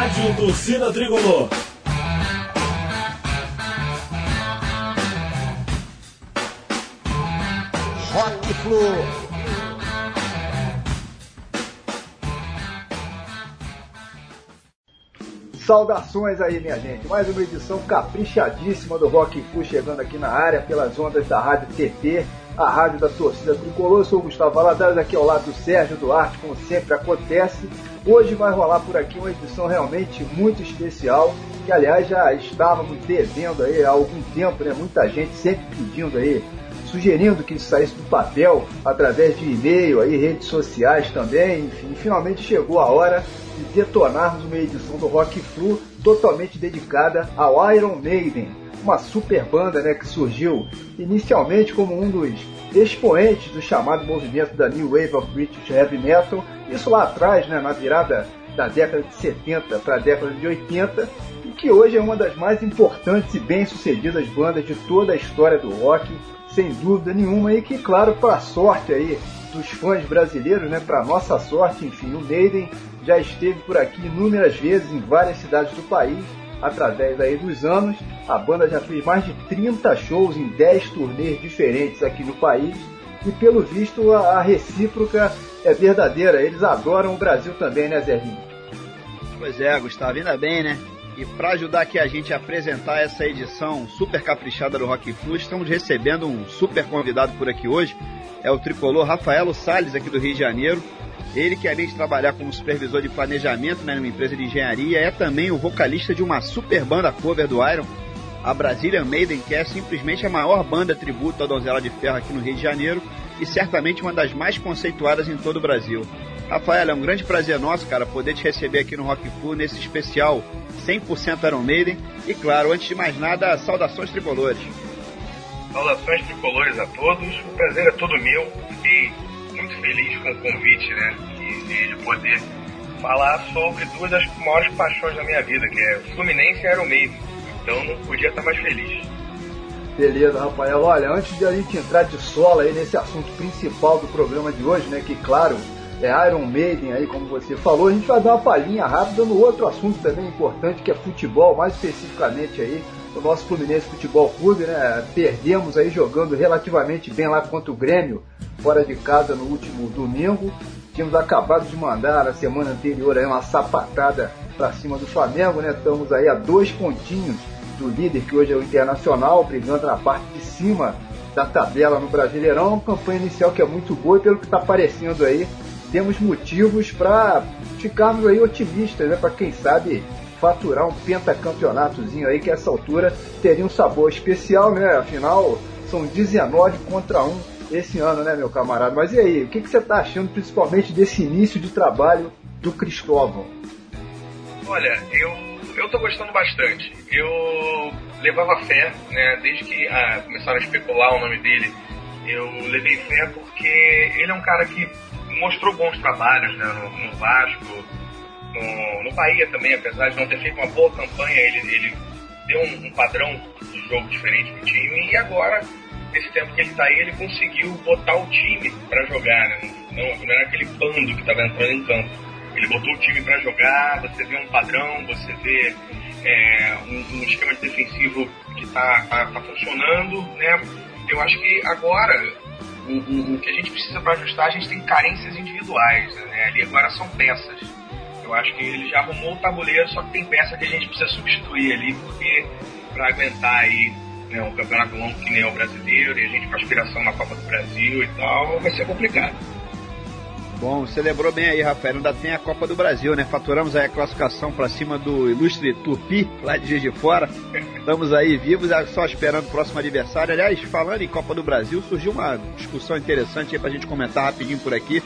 Rádio Torcida Tricolor. Rock Flu. Saudações aí, minha gente. Mais uma edição caprichadíssima do Rock Flu chegando aqui na área pelas ondas da Rádio TT, a rádio da torcida tricolor. Eu sou o Gustavo Valadares, aqui ao lado do Sérgio Duarte, como sempre acontece. Hoje vai rolar por aqui uma edição realmente muito especial, que aliás já estávamos devendo aí há algum tempo, né? Muita gente sempre pedindo aí sugerindo que isso saísse do papel através de e-mail, aí, redes sociais também, enfim, finalmente chegou a hora de detonarmos uma edição do Rock Flu totalmente dedicada ao Iron Maiden, uma super banda né, que surgiu inicialmente como um dos expoentes do chamado movimento da New Wave of British Heavy Metal, isso lá atrás, né, na virada da década de 70 para a década de 80, e que hoje é uma das mais importantes e bem-sucedidas bandas de toda a história do rock, sem dúvida nenhuma, e que, claro, para sorte aí dos fãs brasileiros, né, para nossa sorte, enfim, o Maiden já esteve por aqui inúmeras vezes em várias cidades do país, através aí dos anos. A banda já fez mais de 30 shows em 10 turnês diferentes aqui no país, e pelo visto a, recíproca é verdadeira. Eles adoram o Brasil também, né, Zerrinho? Pois é, Gustavo, ainda bem, né? E para ajudar aqui a gente a apresentar essa edição super caprichada do Rock Flu, estamos recebendo um super convidado por aqui hoje. É o tricolor Rafaelo Salles, aqui do Rio de Janeiro. Ele que além de trabalhar como supervisor de planejamento né, numa empresa de engenharia, é também o vocalista de uma super banda cover do Iron, a Brazilian Maiden, que é simplesmente a maior banda tributo à Donzela de Ferro aqui no Rio de Janeiro e certamente uma das mais conceituadas em todo o Brasil. Rafael, é um grande prazer nosso, cara, poder te receber aqui no Rock Flu nesse especial 100% Iron Maiden. E claro, antes de mais nada, saudações tricolores. Saudações tricolores a todos. O prazer é todo meu. Fiquei muito feliz com o convite, né? De, de poder falar sobre duas das maiores paixões da minha vida, que é Fluminense e Maiden. Então não podia estar mais feliz. Beleza, Rafael. Olha, antes de a gente entrar de sola aí nesse assunto principal do programa de hoje, né? Que claro, é Iron Maiden aí, como você falou, a gente vai dar uma palhinha rápida no outro assunto também importante, que é futebol, mais especificamente aí, o nosso Fluminense Futebol Clube, né? Perdemos aí jogando relativamente bem lá contra o Grêmio, fora de casa no último domingo. Tínhamos acabado de mandar na semana anterior aí uma sapatada para cima do Flamengo, né? Estamos aí a dois pontinhos do líder, que hoje é o Internacional, brigando na parte de cima da tabela no Brasileirão. Uma campanha inicial que é muito boa e pelo que está aparecendo aí, temos motivos para ficarmos aí otimistas, né? Para quem sabe faturar um pentacampeonatozinho aí que a essa altura teria um sabor especial, né? Afinal, são 19 contra 1 esse ano, né, meu camarada? Mas e aí, o que, que você está achando principalmente desse início de trabalho do Cristóvão? Olha, eu, eu tô gostando bastante. Eu levava fé, né, desde que ah, começaram a especular o nome dele, eu levei fé porque ele é um cara que mostrou bons trabalhos né, no, no Vasco, no, no Bahia também, apesar de não ter feito uma boa campanha, ele, ele deu um, um padrão de jogo diferente pro time e agora, nesse tempo que ele tá aí, ele conseguiu botar o time para jogar, né? não, não era aquele bando que estava entrando em campo. Ele botou o time para jogar, você vê um padrão, você vê é, um, um, esquema de defensivo que está tá, tá funcionando, né? Eu acho que agora o, o, o que a gente precisa para ajustar, a gente tem carências individuais, né? Ali agora são peças. Eu acho que ele já arrumou o tabuleiro, só que tem peça que a gente precisa substituir ali, porque para aguentar aí né, um campeonato longo que nem é o brasileiro, e a gente com aspiração na Copa do Brasil e tal, vai ser complicado. Bom, você lembrou bem aí, Rafael, ainda tem a Copa do Brasil, né? Faturamos aí a classificação para cima do ilustre Tupi, lá de Juiz de Fora. Estamos aí vivos, só esperando o próximo adversário. Aliás, falando em Copa do Brasil, surgiu uma discussão interessante aí pra gente comentar rapidinho por aqui.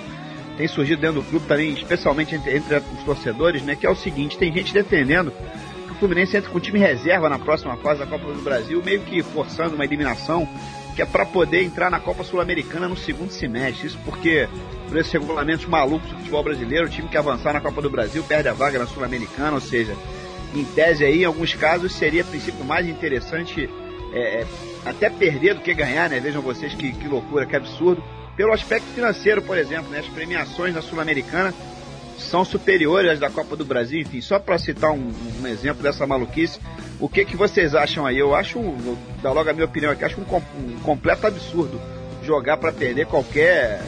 Tem surgido dentro do clube também, especialmente entre, entre os torcedores, né? Que é o seguinte, tem gente defendendo que o Fluminense entra com time reserva na próxima fase da Copa do Brasil, meio que forçando uma eliminação que é para poder entrar na Copa Sul-Americana no segundo semestre. Isso porque, por esses regulamentos malucos do futebol brasileiro, o time que avançar na Copa do Brasil perde a vaga na Sul-Americana, ou seja, em tese aí, em alguns casos, seria a princípio mais interessante é, é, até perder do que ganhar, né? Vejam vocês que, que loucura, que absurdo. Pelo aspecto financeiro, por exemplo, né? as premiações na Sul-Americana são superiores às da Copa do Brasil, enfim, só para citar um, um, exemplo dessa maluquice, o que, que vocês acham aí? Eu acho, vou dar logo a minha opinião aqui, acho um, um completo absurdo jogar para perder qualquer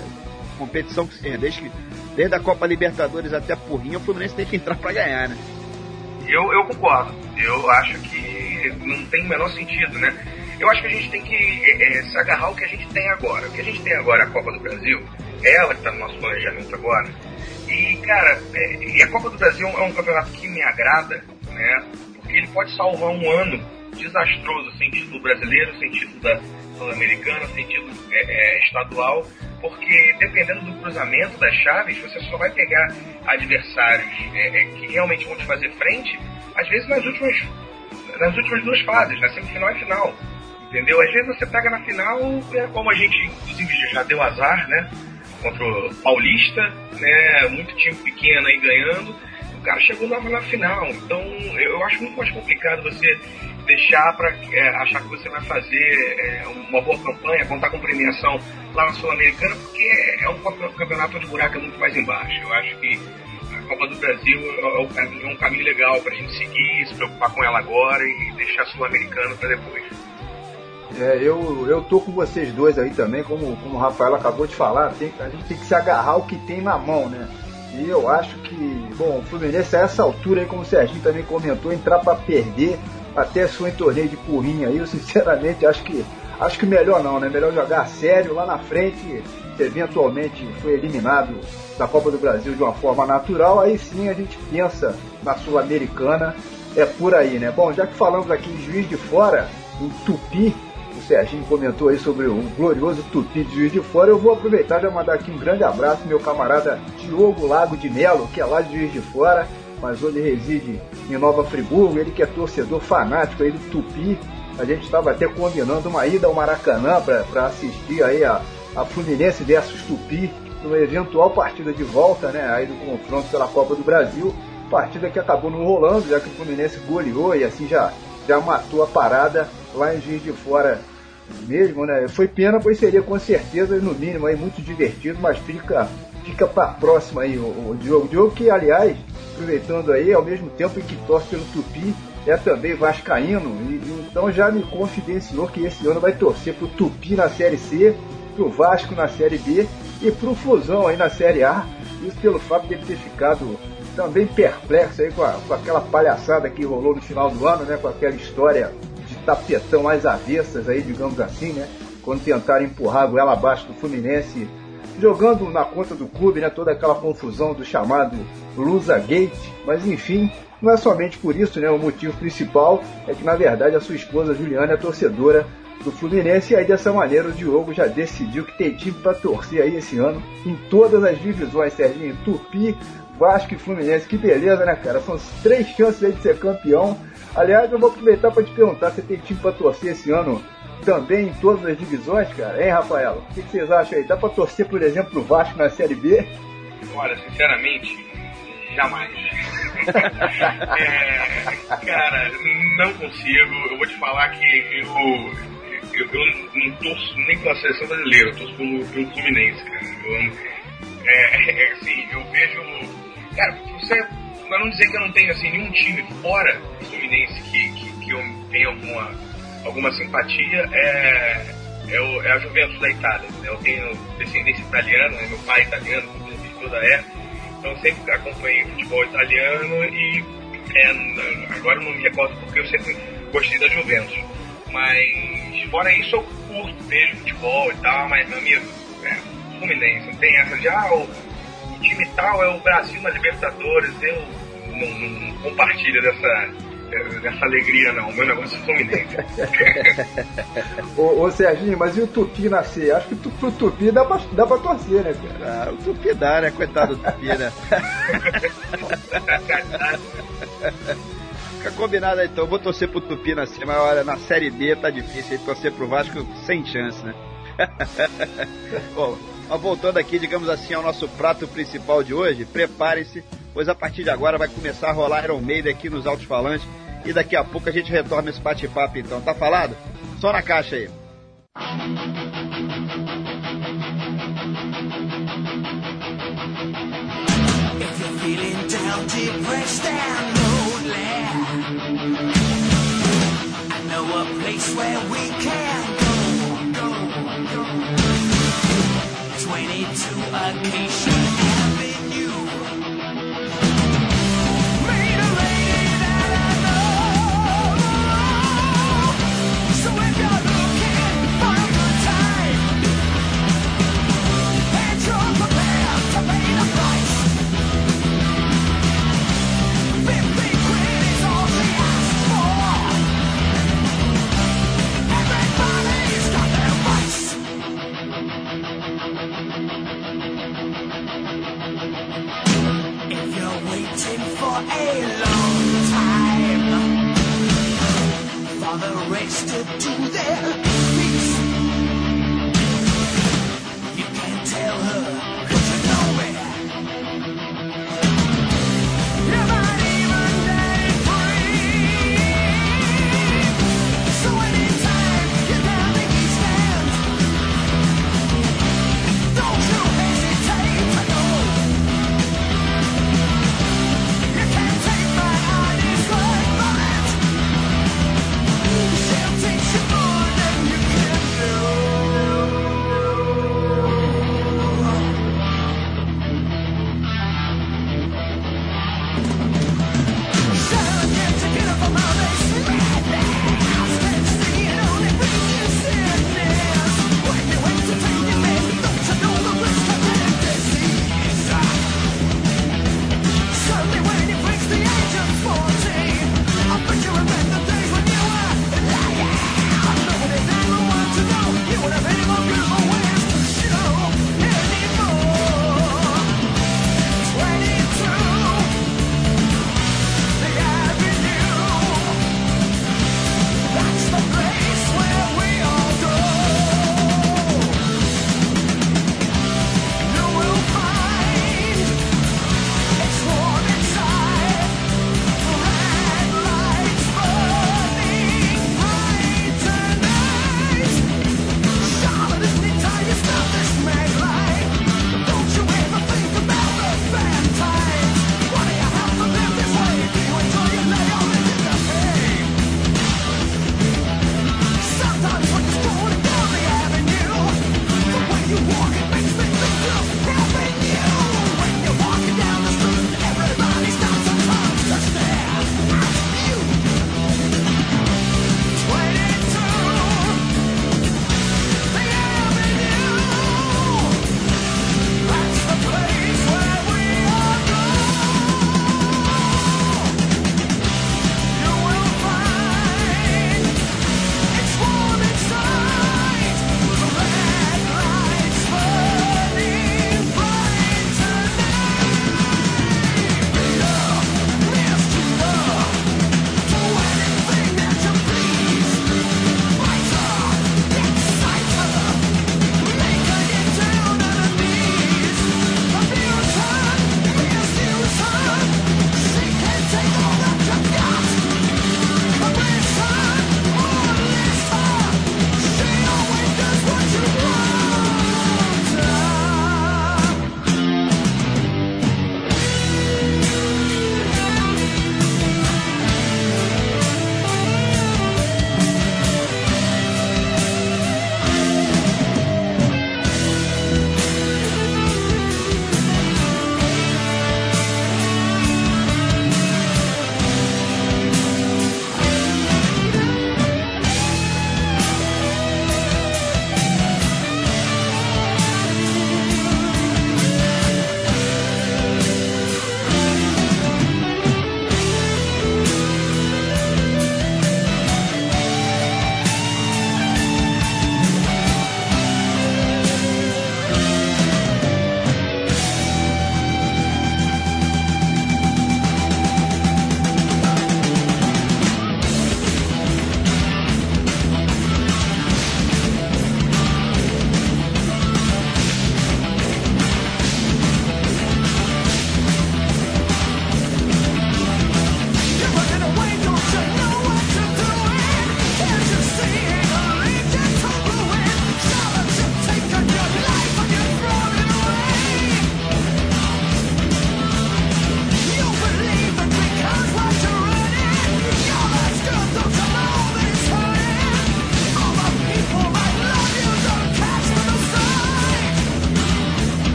competição que seja, desde, que, desde a Copa Libertadores até a Porrinha, o Fluminense tem que entrar para ganhar, né? Eu, eu concordo. Eu acho que não tem o menor sentido, né? Eu acho que a gente tem que é, é, se agarrar ao que a gente tem agora. O que a gente tem agora é a Copa do Brasil, é ela que está no nosso planejamento agora. E, cara, é, e a Copa do Brasil é um campeonato que me agrada, né? Porque ele pode salvar um ano desastroso sem título brasileiro, sem título da Sul-Americana, sem título é, é, estadual, porque dependendo do cruzamento das chaves, você só vai pegar adversários que realmente vão te fazer frente, às vezes nas últimas, nas últimas duas fases, na semifinal e final entendeu? Às vezes você pega na final, é como a gente, inclusive, já deu azar, né? Contra o Paulista, né? Muito time pequeno aí ganhando. O cara chegou lá na final. Então, eu acho muito mais complicado você deixar para é, achar que você vai fazer é, uma boa campanha, contar com premiação lá na Sul-Americana, porque é um campeonato onde o buraco é muito mais embaixo. Eu acho que a Copa do Brasil é, é um caminho legal para a gente seguir, se preocupar com ela agora e deixar a Sul-Americana para depois. É, eu, eu tô com vocês dois aí também, como, como o Rafael acabou de falar, tem, a gente tem que se agarrar ao que tem na mão, né? E eu acho que, bom, o Fluminense a essa altura aí, como o Serginho também comentou, entrar para perder até sua em torneio de porrinha aí, eu sinceramente acho que acho que melhor não, né? Melhor jogar sério lá na frente, eventualmente foi eliminado da Copa do Brasil de uma forma natural, aí sim a gente pensa na Sul-Americana, é por aí, né? Bom, já que falamos aqui em Juiz de Fora, em Tupi, Serginho comentou aí sobre o glorioso Tupi de Juiz de Fora, eu vou aproveitar e mandar aqui um grande abraço meu camarada Diogo Lago de Melo, que é lá de Juiz de Fora, mas hoje reside em Nova Friburgo, ele que é torcedor fanático aí do Tupi. A gente estava até combinando uma ida ao Maracanã para assistir aí a, a Fluminense versus Tupi, numa eventual partida de volta, né, aí do confronto pela Copa do Brasil. Partida que acabou não rolando, já que o Fluminense goleou e assim já, já matou a parada lá em Juiz de Fora mesmo, né? Foi pena, pois seria com certeza, no mínimo, aí, muito divertido, mas fica, fica para próxima aí o, o Diogo. Diogo que, aliás, aproveitando aí, ao mesmo tempo em que torce pelo Tupi, é também vascaíno, e, então já me confidenciou que esse ano vai torcer pro Tupi na Série C, pro Vasco na Série B e pro Fusão aí na Série A, isso pelo fato de ele ter ficado também perplexo aí com, a, com aquela palhaçada que rolou no final do ano, né, com aquela história tapetão às avessas aí, digamos assim, né? Quando tentaram empurrar a goela abaixo do Fluminense, jogando na conta do clube, né? Toda aquela confusão do chamado Lusa Gate. Mas enfim, não é somente por isso, né? O motivo principal é que na verdade a sua esposa Juliana é torcedora do Fluminense e aí dessa maneira o Diogo já decidiu que tem time para torcer aí esse ano em todas as divisões, Serginho. Tupi, Vasco e Fluminense, que beleza, né, cara? São três chances aí de ser campeão Aliás, eu vou aproveitar para te perguntar, você tem time para torcer esse ano também em todas as divisões, cara? Hein, Rafael? O que, vocês acham aí? Dá para torcer, por exemplo, o Vasco na Série B? Olha, sinceramente, jamais. é, cara, não consigo. Eu vou te falar que eu, eu, eu não torço nem pela seleção brasileira, eu torço pelo, pelo Fluminense, cara. Eu, é, é, assim, eu vejo. Cara, você para não dizer que eu não tenho assim, nenhum time fora do Fluminense que, que, que eu tenho alguma, alguma simpatia, é, é, o, é a Juventus da Itália. Né? Eu tenho descendência italiana, né? meu pai é italiano, minha esposa é, então sempre acompanhei futebol italiano e é, agora não me recordo porque eu sempre gostei da Juventus. Mas fora isso eu curto, vejo futebol e tal, mas meu amigo, é, Fluminense, não tem essa de ah, o, o time tal é o Brasil na Libertadores, eu não, não compartilho dessa, dessa alegria, não. O meu negócio é Fluminense. ô, ô Serginho, mas e o Tupi nascer? Acho que pro Tupi dá pra, dá pra torcer, né, cara? Ah, o Tupi dá, né? Coitado do Tupi, né? Fica combinado então, eu vou torcer pro Tupi nascer, mas olha, na Série B tá difícil, torcer pro Vasco sem chance, né? Bom, mas voltando aqui, digamos assim, ao nosso prato principal de hoje, preparem-se, pois a partir de agora vai começar a rolar Iron Maiden aqui nos altos falantes e daqui a pouco a gente retorna esse bate-papo então, tá falado? Só na caixa aí. If go. 22 Acacia Avenue. Waiting for a long time. For the rest to do their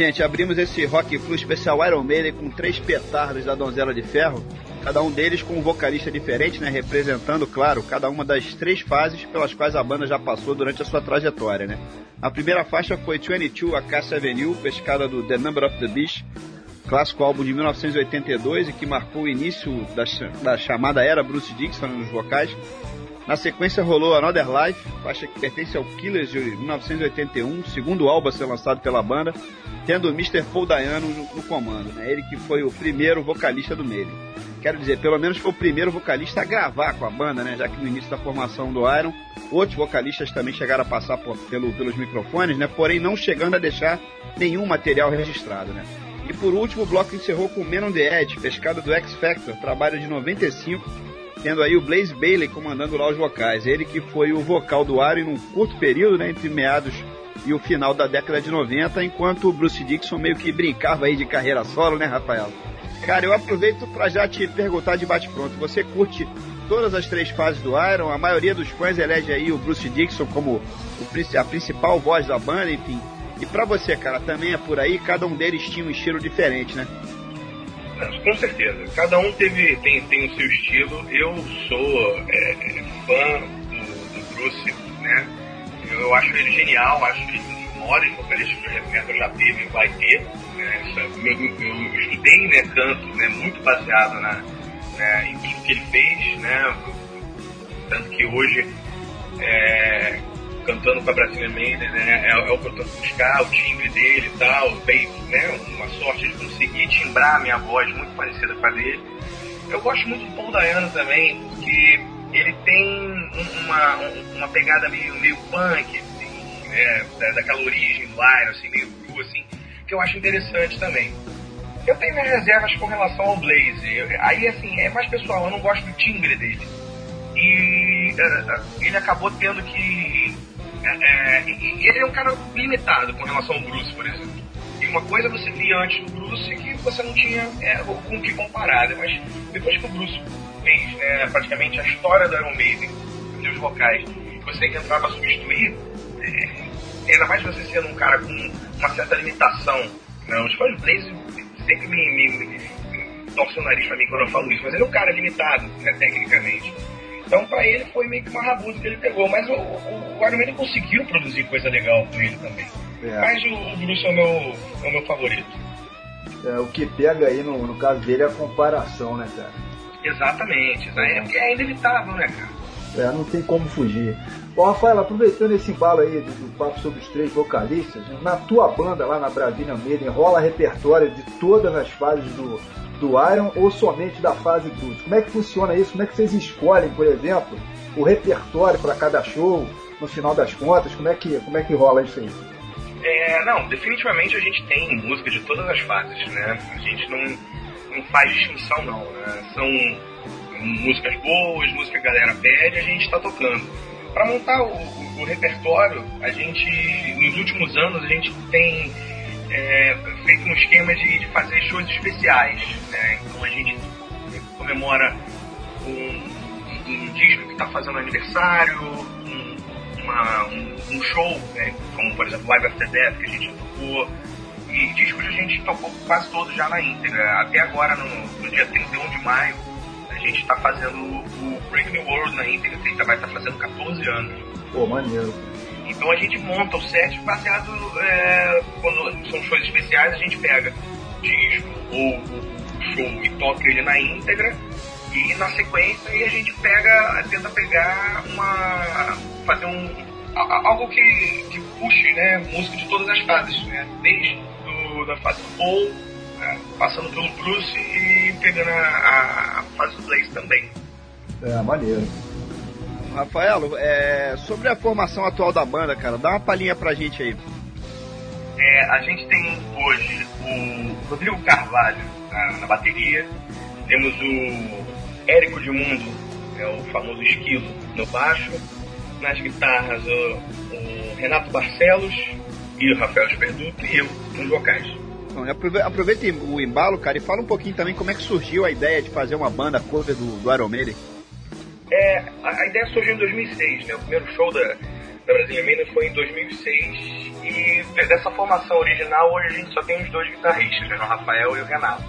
gente, abrimos esse Rock Flu especial Iron Maiden com três petardos da Donzela de Ferro, cada um deles com um vocalista diferente, né, representando, claro, cada uma das três fases pelas quais a banda já passou durante a sua trajetória, né. A primeira faixa foi 22 Acacia Avenue, pescada do The Number of the Beast, clássico álbum de 1982 e que marcou o início da, da chamada era Bruce Dixon nos vocais. Na sequência rolou Another Life, faixa que pertence ao Killers de 1981, segundo álbum a ser lançado pela banda, tendo o Mr. Paul Dayano no, no comando, né? ele que foi o primeiro vocalista do Maiden. Quero dizer, pelo menos foi o primeiro vocalista a gravar com a banda, né? já que no início da formação do Iron, outros vocalistas também chegaram a passar por- pelo- pelos microfones, né? porém não chegando a deixar nenhum material registrado. Né? E por último, o bloco encerrou com Man on the Edge, pescado do X Factor, trabalho de 95, tendo aí o Blaze Bailey comandando lá os vocais. Ele que foi o vocal do Iron num curto período, né, entre meados e o final da década de 90, enquanto o Bruce Dixon meio que brincava aí de carreira solo, né, Rafael? Cara, eu aproveito para já te perguntar de bate-pronto. Você curte todas as três fases do Iron? A maioria dos fãs elege aí o Bruce Dixon como o a principal voz da banda, enfim. E pra você, cara, também é por aí, cada um deles tinha um estilo diferente, né? Com certeza. Cada um teve, tem, tem o seu estilo. Eu sou é, é, fã do, do Bruce, né? Eu acho ele genial, acho um dos maiores vocalistas que o metal já teve e vai ter. Né? Eu, eu estudei né, canto né, muito baseado na, né, em tudo que ele fez, né? Tanto que hoje, é, cantando com a Brasília Maiden, né, é, é o que eu buscar, o timbre dele e tal, veio né, uma sorte de conseguir timbrar a minha voz muito parecida com a dele. Eu gosto muito do Paul Dayano também, porque ele tem um- uma, um- uma pegada meio, meio punk, assim, né, da- daquela origem Iron, assim, meio cru, assim, que eu acho interessante também. Eu tenho minhas reservas com relação ao Blaze. Aí, assim, é mais pessoal, eu não gosto do timbre dele. E eh, ele acabou tendo que. Eh, eh, e- ele é um cara limitado com relação ao Bruce, por exemplo. E uma coisa você via antes do Bruce que você não tinha eh, com o que comparar, né? mas depois que o Bruce fez né, praticamente a história do Iron Maiden, os vocais, você tem que entrar para substituir, eh, ainda mais você sendo um cara com uma certa limitação. Né? Os fãs do Blaze sempre me, me, me torcem o nariz pra mim quando eu falo isso, mas ele é um cara limitado, né, tecnicamente. Então, pra ele, foi meio que uma rabuda que ele pegou. Mas o, o, o Iron Maiden conseguiu produzir coisa legal com ele também. É. Mas o, o Bruce é o meu, é o meu favorito. É, o que pega aí no, no caso dele é a comparação, né, cara? Exatamente. É é inevitável, né, cara? É, não tem como fugir. Rafael, aproveitando esse embalo aí do, do papo sobre os três vocalistas, na tua banda lá na Brasília Maiden, rola repertório de todas as fases do, do Iron ou somente da fase Bruce? Como é que funciona isso? Como é que vocês escolhem, por exemplo, o repertório para cada show, no final das contas? Como é que, como é que rola isso aí? É, não, definitivamente a gente tem música de todas as fases, né? A gente não, não faz distinção, não. Né? São músicas boas, música que a galera pede, a gente está tocando. Para montar o, o- repertório, a gente, nos últimos anos, a gente tem é, feito um esquema de, de fazer shows especiais, né? Então a gente comemora um, um disco que está fazendo aniversário, um, uma- um, um show, né? como por exemplo Live After Death, que a gente tocou, e discos a gente tocou quase todos já na íntegra. Até agora, no, no dia 31 de maio, gente está fazendo o Break New World na íntegra, que ainda vai estar fazendo 14 anos. Pô, maneiro. Então a gente monta o set baseado é, quando são shows especiais, a gente pega disco ou o show e toca ele na íntegra e na sequência a gente pega, tenta pegar uma. fazer um. algo que, que puxe né, música de todas as fases, né? Desde do, da fase do passando pelo Bruce e pegando a, a- fase do Blaze também. É, maneiro. Rafaelo, é, sobre a formação atual da banda, cara, dá uma palhinha pra gente aí. É, a gente tem hoje o Rodrigo Carvalho na, na bateria, temos o Érico de Mundo, é o famoso esquilo, no baixo, nas guitarras o, o Renato Barcelos e o Rafael Esperduto e eu nos vocais. Então, aprove- aproveita o embalo, cara, e fala um pouquinho também como é que surgiu a ideia de fazer uma banda cover do, do Iron Maiden. É, a, a ideia surgiu em 2006, né? O primeiro show da, da Brasília Maiden foi em 2006 e dessa formação original, hoje a gente só tem os dois guitarristas, né, o Rafael e o Renato.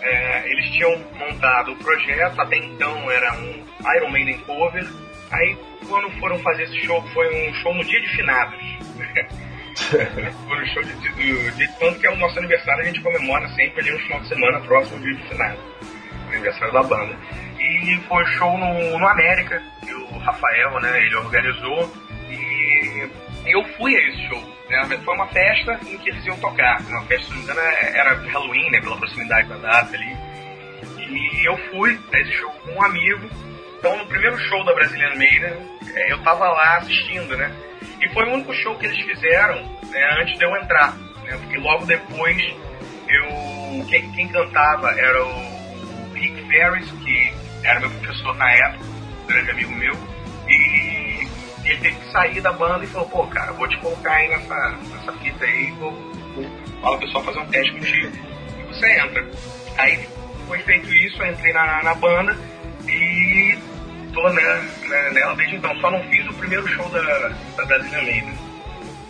É, eles tinham montado o projeto, até então era um Iron Maiden cover. Aí, quando foram fazer esse show, foi um show no dia de finados. foi um show de, de, de, tanto que é o nosso aniversário, a gente comemora sempre ali no final de semana próximo dia de finados. Aniversário da banda. E foi show no, no América, que o Rafael, né, ele organizou. E eu fui a esse show. Né? Foi uma festa em que eles iam tocar. Uma festa, se não me engano, era Halloween, né? Pela proximidade da data ali. E eu fui a esse show com um amigo. Então, no primeiro show da Brazilian Maiden, eu tava lá assistindo, né? E foi o único show que eles fizeram né, antes de eu entrar. Né? Porque logo depois, eu quem, quem cantava era o Rick Ferris, que era meu professor na época, grande amigo meu. E ele teve que sair da banda e falou, pô, cara, vou te colocar aí nessa, nessa fita aí, vou, vou falar pro pessoal fazer um teste contigo. E você entra. Aí foi feito isso, eu entrei na, na banda e tô né, né, nela desde então. Só não fiz o primeiro show da, da Brasília Maiden.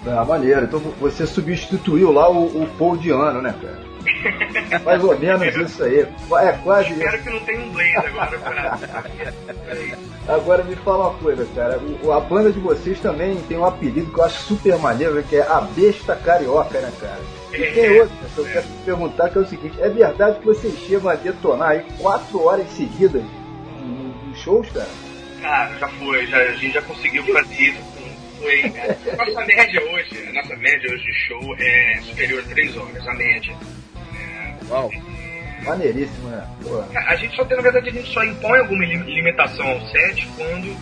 Ah, maneiro. Então você substituiu lá o, o Paul Diano, né, cara? Mais ou menos isso aí. É quase Espero isso. que não tenha um inglês agora pra... Agora me fala uma coisa, cara. O- a banda de vocês também tem um apelido que eu acho super maneiro, né, que é a Besta Carioca, né, cara? E tem outro que eu quero te perguntar, que é o seguinte: é verdade que vocês chegam a detonar aí quatro horas seguidas shows, cara? Cara, já foi, já, a gente já conseguiu fazer isso. Foi, é, nossa média hoje, a nossa média hoje de show é superior a 3 horas, a média. Uau. Maneiríssimo, né? Pô. A gente só tem, na verdade, a gente só impõe alguma lim- limitação ao set quando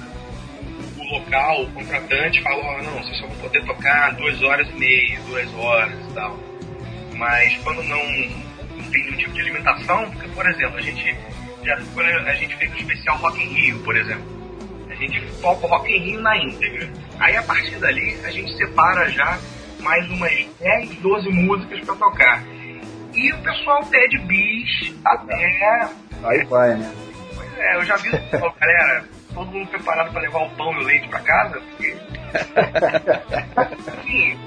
o, local, o contratante fala, ó, não, vocês só vão poder tocar duas horas e meia, duas horas e tal. Mas quando não, não tem nenhum tipo de limitação, porque, por exemplo, a gente quando a gente fez o especial Rock in Rio, por exemplo. A gente toca o Rock in Rio na íntegra. Aí a partir dali a gente separa já mais umas 10, 12 músicas pra tocar. E o pessoal pede bis até Aí vai, né? Pois é, eu já vi o pessoal, galera, todo mundo preparado pra levar o pão e o leite pra casa, porque. Assim,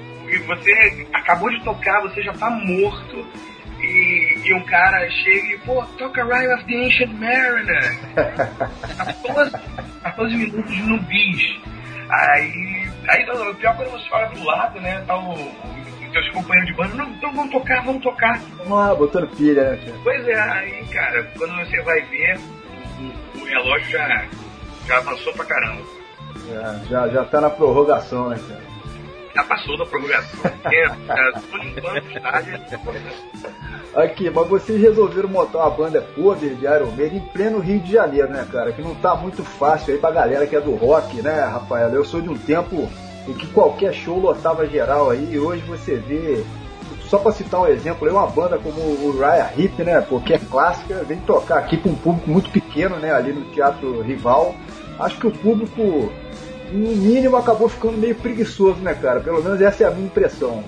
você acabou de tocar, você já tá morto, e, e um cara chega e, pô, toca Ride of the Ancient Mariner. 14, 14 minutos no bis. Aí, aí o pior é quando você olha pro lado, né, tá o, o, os teus companheiros de banda, não, então vamos tocar, vamos tocar. Vamos lá, botando pilha, né, cara? Pois é, aí, cara, quando você vai ver, o, o relógio já, já avançou pra caramba. Já, já, já tá na prorrogação, né, cara? Já passou da prorrogação. É, é, tô limpando o estádio. Aqui, mas vocês resolveram montar uma banda cover de Iron Maiden em pleno Rio de Janeiro, né, cara? Que não tá muito fácil aí pra galera que é do rock, né, Rafael? Eu sou de um tempo em que qualquer show lotava geral aí, e hoje você vê. Só pra citar um exemplo, uma banda como o Raya Hip, né, porque é clássica, vem tocar aqui com um público muito pequeno, né, ali no Teatro Rival. Acho que o público, no mínimo, acabou ficando meio preguiçoso, né, cara? Pelo menos essa é a minha impressão.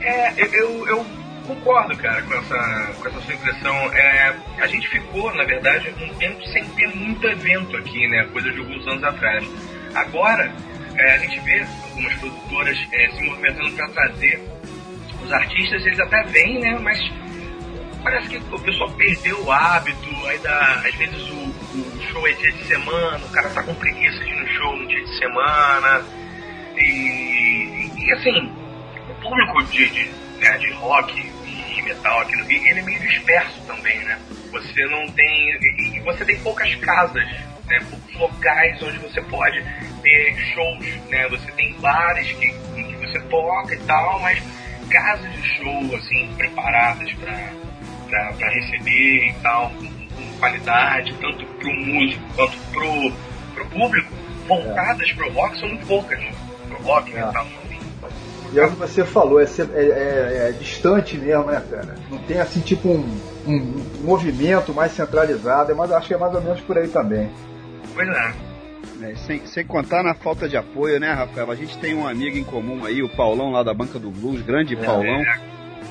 É, eu, eu, concordo, cara, com essa, com essa sua impressão. É, a gente ficou, na verdade, um tempo sem ter muito evento aqui, né? Coisa de alguns anos atrás. Agora, é, a gente vê algumas produtoras é, se movimentando para trazer os artistas, eles até vêm, né? Mas parece que o pessoal perdeu o hábito, dá, às vezes o, o show é dia de semana, o cara tá com preguiça de ir no show no dia de semana. E, e assim, o público de, de, né, de rock e metal aqui no Rio, ele é meio disperso também, né? Você não tem. E, e você tem poucas casas, né? Poucos locais onde você pode ter shows, né? Você tem bares que, em que você toca e tal, mas casas de show, assim, preparadas para para receber e tal, com, qualidade, tanto pro músico quanto pro, pro público, voltadas pro rock são muito poucas. Pro rock, É. metal. E é o que você falou, é, é- é- é distante mesmo, né, cara? Não tem assim, tipo, um, um movimento mais centralizado, mas acho que é mais ou menos por aí também. Pois é. É, sem, sem contar na falta de apoio, né, Rafael? A gente tem um amigo em comum aí, o Paulão lá da Banca do Blues, grande Paulão. É,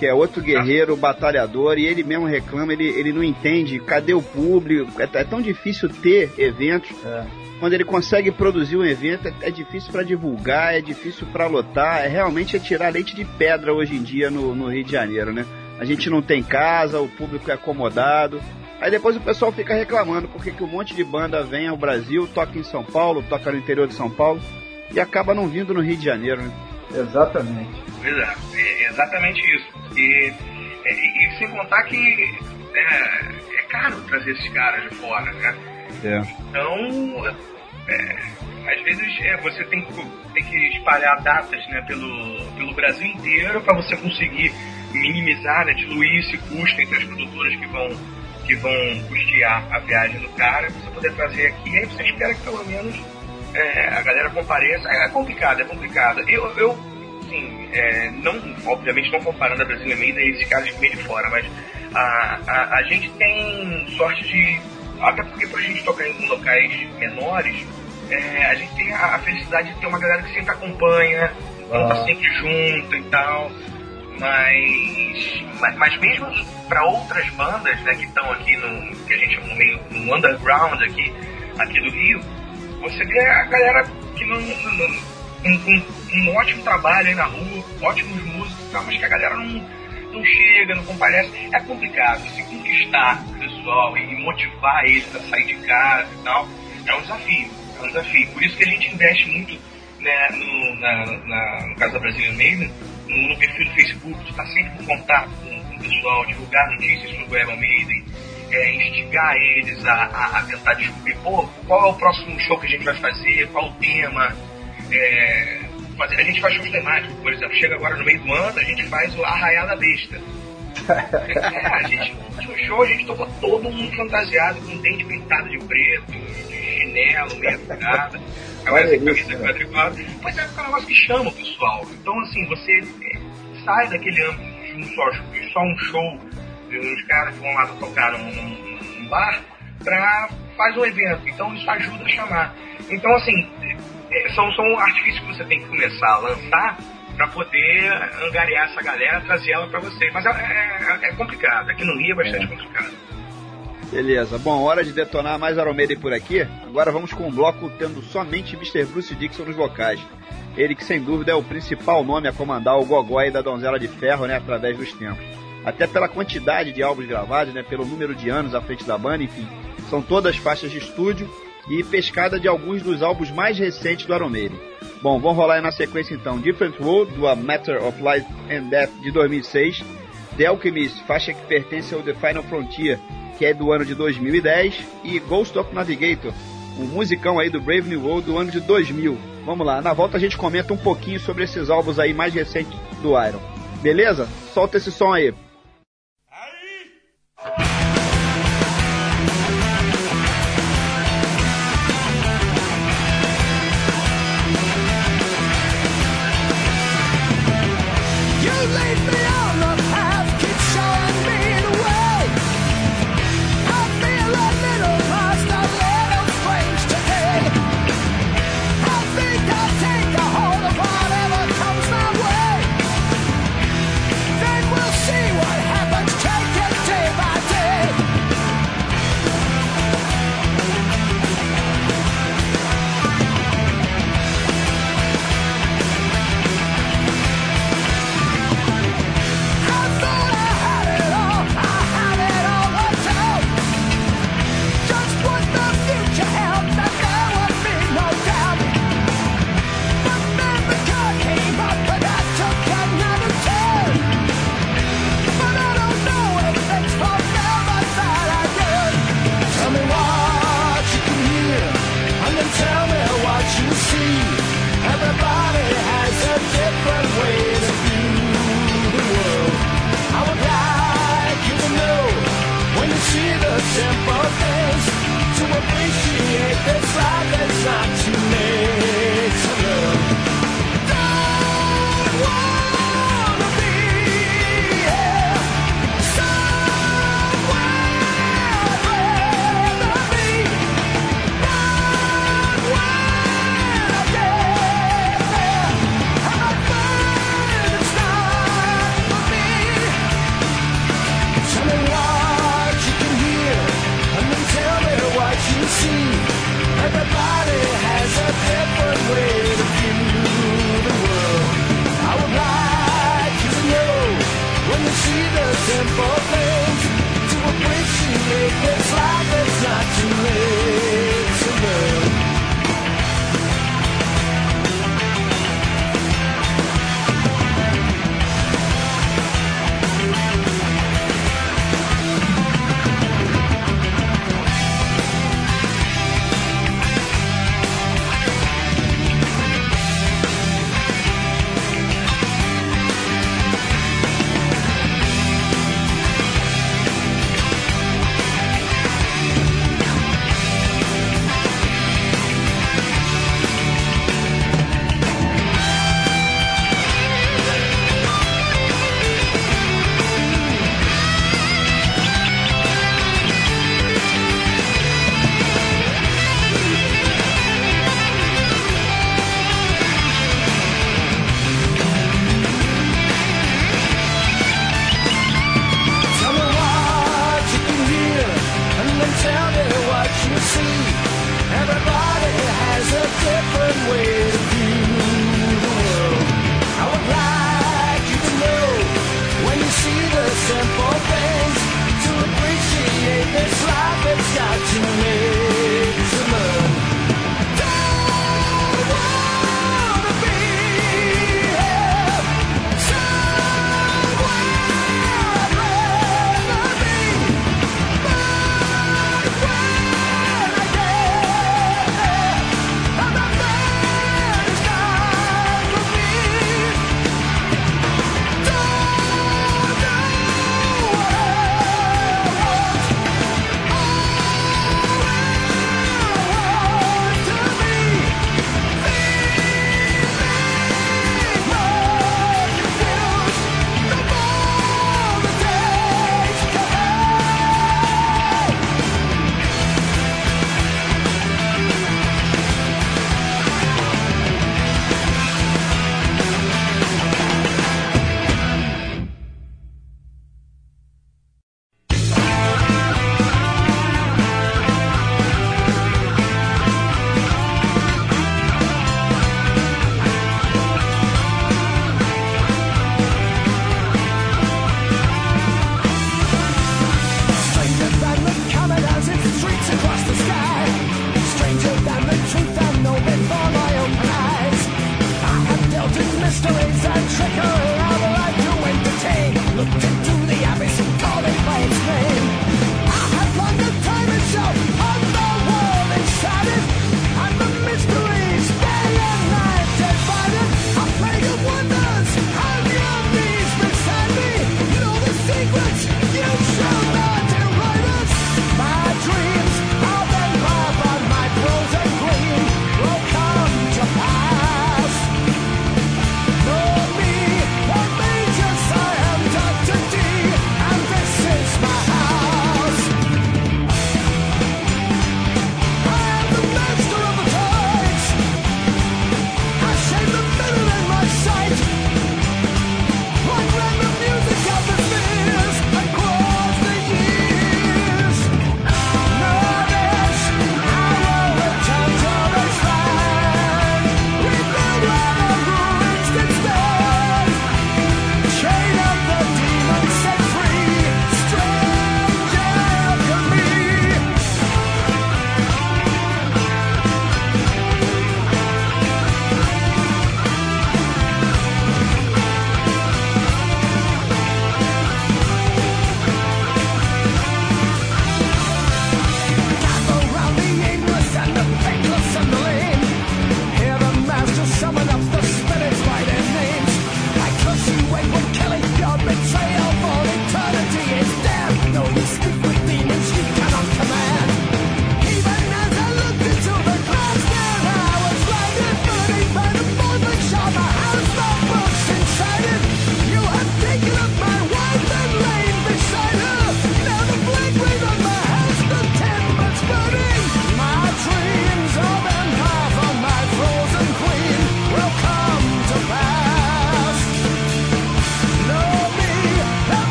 que é outro guerreiro, batalhador, e ele mesmo reclama, ele, ele não entende cadê o público. É, é tão difícil ter eventos. É. Quando ele consegue produzir um evento, é, é difícil para divulgar, é difícil para lotar, é realmente é tirar leite de pedra hoje em dia no, no Rio de Janeiro, né? A gente não tem casa, o público é acomodado. Aí depois o pessoal fica reclamando porque que um monte de banda vem ao Brasil, toca em São Paulo, toca no interior de São Paulo e acaba não vindo no Rio de Janeiro, né? Exatamente. Pois é, é exatamente isso. E, e, e sem contar que é, é caro trazer esses caras de fora, né? É. Então, é, às vezes é, você tem que, tem que espalhar datas né, pelo, pelo Brasil inteiro para você conseguir minimizar, né, diluir esse custo entre as produtoras que vão, que vão custear a viagem do cara, você poder trazer aqui, aí você espera que pelo menos é, a galera compareça. É complicado, é complicado. Eu, eu assim, é, não, obviamente não comparando a Brasília Meida e esses caras vêm de fora, mas a, a, a gente tem sorte de, até porque pra gente tocar em locais menores, é, a gente tem a, a felicidade de ter uma galera que sempre acompanha, então tá Ah. sempre junto e tal. Mas, mas, mas mesmo para outras bandas né, que estão aqui no que a gente chama no meio no underground aqui, aqui do Rio, você vê a galera que não, não- não- um, um- um ótimo trabalho aí na rua, ótimos músicos e tal, mas que a galera não, não chega, não comparece. É complicado. Se conquistar o pessoal e motivar eles a sair de casa e tal, é um desafio. É um desafio. Por isso que a gente investe muito né, no, na, na- no caso da Brasília no, no perfil do Facebook, estar sempre em contato com, com o pessoal, divulgar notícias sobre o Iron Maiden, é, instigar eles a, a- a tentar descobrir, pô, qual é o próximo show que a gente vai fazer, qual o tema. É, fazer- a gente faz shows temáticos, por exemplo, chega agora no meio do ano, a gente faz o Arraial da Besta. É, a gente, no show a gente tocou todo mundo fantasiado, com dente pintado de preto, de chinelo, meia furada, agora essa camisa né? quadriculada. Pois é, é um negócio que chama o pessoal. Então, assim, você é, sai daquele âmbito de um só, de só um show, de uns caras que vão lá tocar num, num- bar, pra faz um evento. Então, isso ajuda a chamar. Então, assim, é, são, são artifícios que você tem que começar a lançar para poder angariar essa galera, trazer ela para você. Mas é, é- é complicado. Aqui no Rio é bastante complicado. Beleza, bom, hora de detonar mais Maiden por aqui. Agora vamos com um bloco tendo somente Mr. Bruce Dixon nos vocais. Ele que sem dúvida é o principal nome a comandar o gogói da Donzela de Ferro, né, através dos tempos. Até pela quantidade de álbuns gravados, né, pelo número de anos à frente da banda, enfim. São todas faixas de estúdio e pescada de alguns dos álbuns mais recentes do Iron Maiden. Bom, vamos rolar aí na sequência então Different World, do A Matter of Life and Death de 2006, The Alchemist, faixa que pertence ao The Final Frontier, que é do ano de 2010, e Ghost of Navigator, um musicão aí do Brave New World do ano de 2000. Vamos lá, na volta a gente comenta um pouquinho sobre esses álbuns aí mais recentes do Iron. Beleza? Solta esse som aí.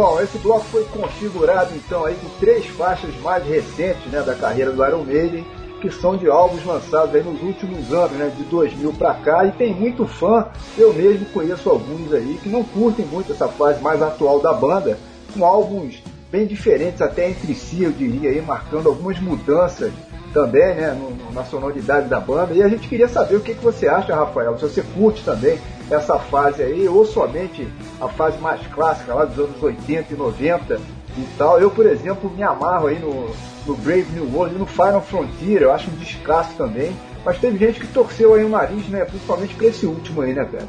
Bom, esse bloco foi configurado então aí com três faixas mais recentes né, da carreira do Iron Maiden, que são de álbuns lançados aí nos últimos anos, né, de 2000 pra cá, e tem muito fã, eu mesmo conheço alguns aí que não curtem muito essa fase mais atual da banda, com álbuns bem diferentes até entre si, eu diria aí, marcando algumas mudanças também, né, no- na sonoridade da banda. E a gente queria saber o que, que você acha, Rafael, se você curte também essa fase aí, ou somente a fase mais clássica lá dos anos 80 e 90 e tal. Eu, por exemplo, me amarro aí no, no Brave New World no Final Frontier, eu acho um descasso também. Mas teve gente que torceu aí o nariz, né, principalmente pra esse último aí, né, cara?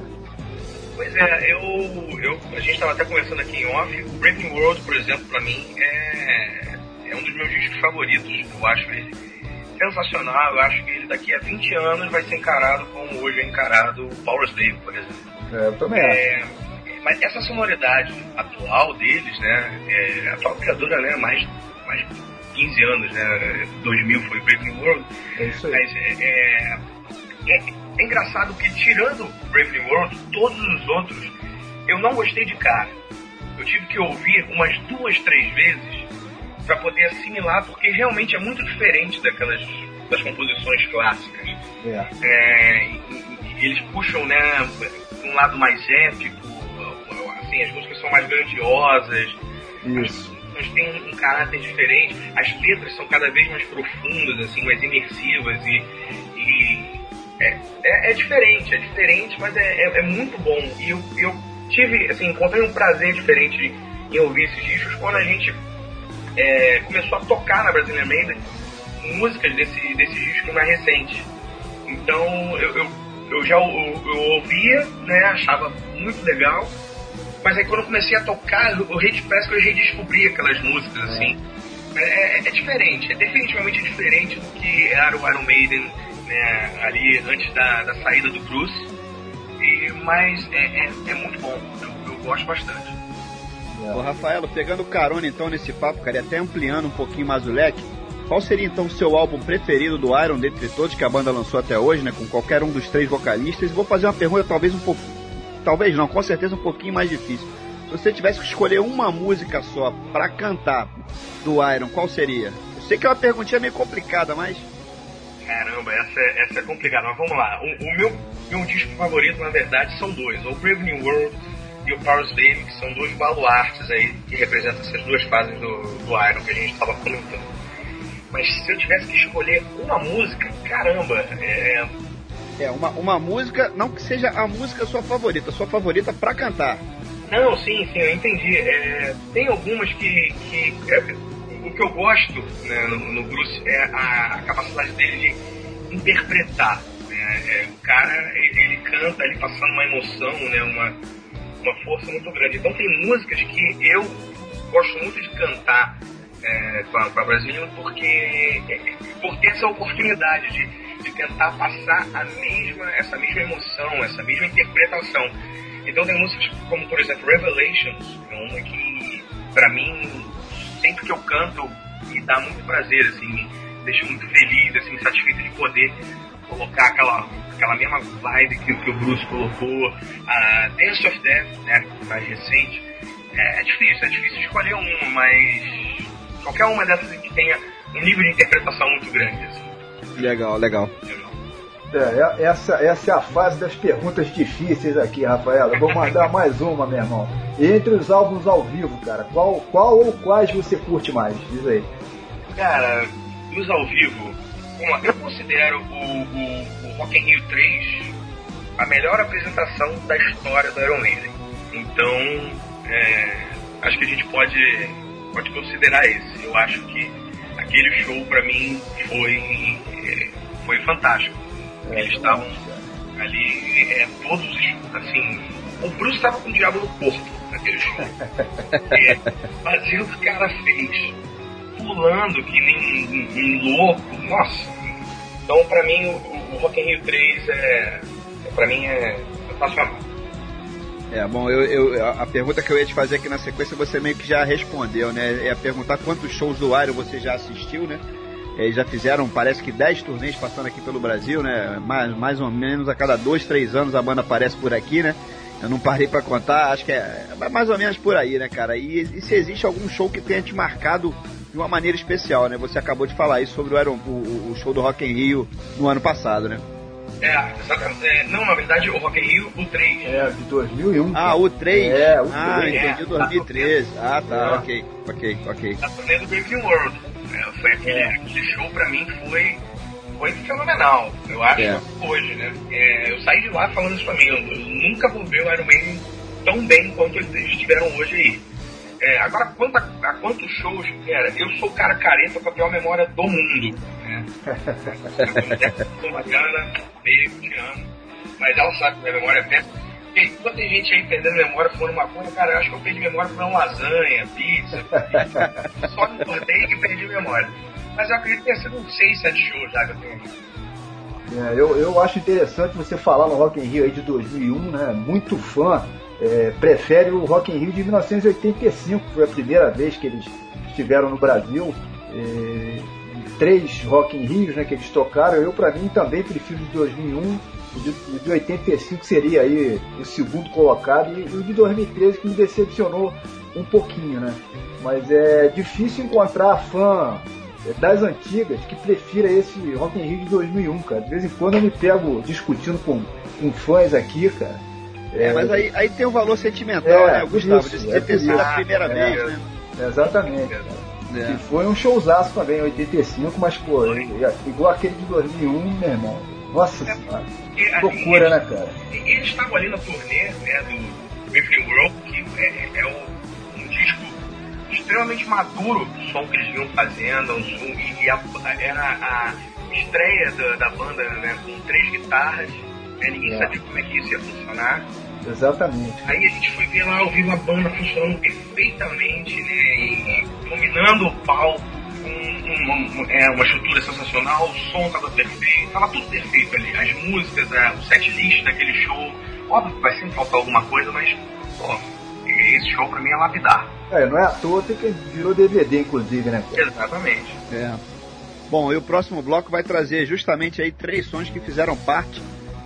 Pois é, eu, eu a gente estava até conversando aqui em off. O Brave New World, por exemplo, pra mim é, é um dos meus discos favoritos. Eu acho ele sensacional. Eu acho que ele daqui a 20 anos vai ser encarado como hoje é encarado o Power Slave, por exemplo. É, eu também acho. É, mas essa sonoridade atual deles, né? É, atual criadora, né? Mais, mais 15 anos, né? 2000 foi New World. É isso aí. Mas é, é, é- é engraçado que, tirando Brave New World, todos os outros eu não gostei de cara. Eu tive que ouvir umas duas, três vezes para poder assimilar, porque realmente é muito diferente daquelas das composições clássicas. É. É, e- e- eles puxam, né, um lado mais épico, assim, as músicas são mais grandiosas, Isso. mas tem um caráter diferente. As letras são cada vez mais profundas, assim, mais imersivas e, e é, é, é diferente, é diferente, mas é, é, é muito bom. E eu, eu tive, assim, encontrei um prazer diferente em ouvir esses discos quando a gente é, começou a tocar na Brasília Maiden músicas desse, desse disco mais recente. Então eu, eu, eu já eu, eu ouvia, né, achava muito legal, mas aí quando eu comecei a tocar, eu, eu parece que eu redescobri aquelas músicas, assim. É, é- é diferente, é definitivamente diferente do que era o Iron Maiden né, ali antes da, da saída do Bruce. E, mas é, é, é muito bom, eu, eu gosto bastante. Ô Rafaelo, pegando carona então nesse papo, cara, e até ampliando um pouquinho mais o leque, qual seria então o seu álbum preferido do Iron dentre todos que a banda lançou até hoje, né? Com qualquer um dos três vocalistas? Vou fazer uma pergunta talvez um pouco. Talvez não, com certeza um pouquinho mais difícil. Se você tivesse que escolher uma música só pra cantar do Iron, qual seria? Eu sei que é uma perguntinha meio complicada, mas. Caramba, essa é, essa é complicada, mas vamos lá. O, o meu, meu disco favorito, na verdade, são dois: o Brave New World e o Power Slave, que são dois baluartes aí que representam essas duas fases do, do Iron que a gente estava comentando. Mas se eu tivesse que escolher uma música, caramba, é, É, uma, uma música, não que seja a música sua favorita, sua favorita pra cantar. Não, sim, sim, eu entendi. É, tem algumas que. que é, o que eu gosto né, no, no Bruce é a, a capacidade dele de interpretar. né? É, o cara, ele, ele canta ali passando uma emoção, né, uma, uma força muito grande. Então tem músicas que eu gosto muito de cantar é, com, a, com a Brasília porque é, por ter essa oportunidade de, de tentar passar a mesma, essa mesma emoção, essa mesma interpretação. Então tem músicas como, por exemplo, Revelations, é uma que, pra mim, sempre que eu canto, me dá muito prazer, assim, me deixa muito feliz, assim, satisfeito de poder colocar aquela, aquela mesma vibe que, que o Bruce colocou. A Dance of Death, né, mais recente, é, é difícil, é difícil escolher uma, mas qualquer uma dessas que tenha um nível de interpretação muito grande, assim. Legal, legal. É, essa, essa é a fase das perguntas difíceis aqui, Rafaela. Eu vou mandar mais uma, meu irmão. Entre os álbuns ao vivo, cara, qual, qual ou quais você curte mais? Diz aí. Cara, nos ao vivo, eu considero o, o, o Rock in Rio 3 a melhor apresentação da história do Iron Maiden. Então, é, acho que a gente pode, pode considerar esse. Eu acho que aquele show pra mim foi, é, foi fantástico. Eles estavam ali, é, todos, assim, o Bruce estava com o diabo no corpo naquele show. É, que o cara fez pulando que nem um, louco. Nossa. Então, pra mim, o, o Rock in Rio 3 é. Pra mim é sensacional. É, bom, eu, eu- a pergunta que eu ia te fazer aqui na sequência você meio que já respondeu, né? É perguntar quantos shows do Iron você já assistiu, né? Eles já fizeram, parece que 10 turnês passando aqui pelo Brasil, né? Mais, mais ou menos a cada dois, três anos a banda aparece por aqui, né? Eu não parei pra contar, acho que é é mais ou menos por aí, né, cara? E, e se existe algum show que tenha te marcado de uma maneira especial, né? Você acabou de falar isso sobre o, Iron, o, o show do Rock in Rio no ano passado, né? É, exatamente. É, não, na verdade, o Rock in Rio, o 3. É, de 2001. Ah, o 3? É, o Ah, 3. entendi, É. 2013. Ah, tá, É. ok, ok, ok. da turnê do Breaking World. É, foi aquele, É. aquele show pra mim foi, foi fenomenal. Eu acho É. hoje, né? É, eu saí de lá falando isso pra mim. Eu, eu nunca vou ver o Iron Maiden tão bem quanto eles estiveram hoje aí. É, agora, quanto a, a quantos shows, cara, eu sou o cara careta com a pior memória do mundo. Né? Sou Mariana, beijo, te amo. Mas ela sabe que minha memória é péssima. E quando tem gente aí perdendo memória fumando maconha, cara, eu acho que eu perdi memória por uma lasanha, pizza. Só engordei e perdi memória. Mas eu acredito que tenha sido uns 6, 7 shows já que eu tenho. É, eu, eu acho interessante você falar no Rock in Rio aí de 2001, né? Muito fã é, prefere o Rock in Rio de 1985, que foi a primeira vez que eles estiveram no Brasil. É, três Rock in Rios, né, que eles tocaram. Eu para mim também prefiro de 2001. O de, o de 85 seria aí o segundo colocado e, e o de 2013 que me decepcionou um pouquinho, né? Mas é difícil encontrar fã das antigas que prefira esse Rock in Rio de 2001, cara. De vez em quando eu me pego discutindo com, com fãs aqui, cara. É, mas aí, aí tem o valor sentimental, É, né, Gustavo? isso, de é ter por sido a primeira É. vez, né? Exatamente. É. E foi um showzaço também, em 85, mas pô, igual aquele de 2001, meu irmão. Nossa senhora. Porque, assim, Loucura, né, cara? E Eles estavam ali na turnê né, do Briefing World, que é, é um, um disco extremamente maduro do som que eles vinham fazendo, um e, e a- era a estreia da, da banda né, com três guitarras, né, ninguém É. sabia como é que isso ia funcionar. Exatamente. Aí a gente foi ver lá ao vivo a banda funcionando perfeitamente, né? E, dominando o palco, com é, uma estrutura sensacional, o som tava perfeito, tava tudo perfeito ali. As músicas, é, o set list daquele show. Óbvio que vai sempre faltar alguma coisa, mas, pô, esse show pra mim é lapidar. É, não é à toa que virou DVD, inclusive, né? Exatamente. É. Bom, e o próximo bloco vai trazer justamente aí três sons que fizeram parte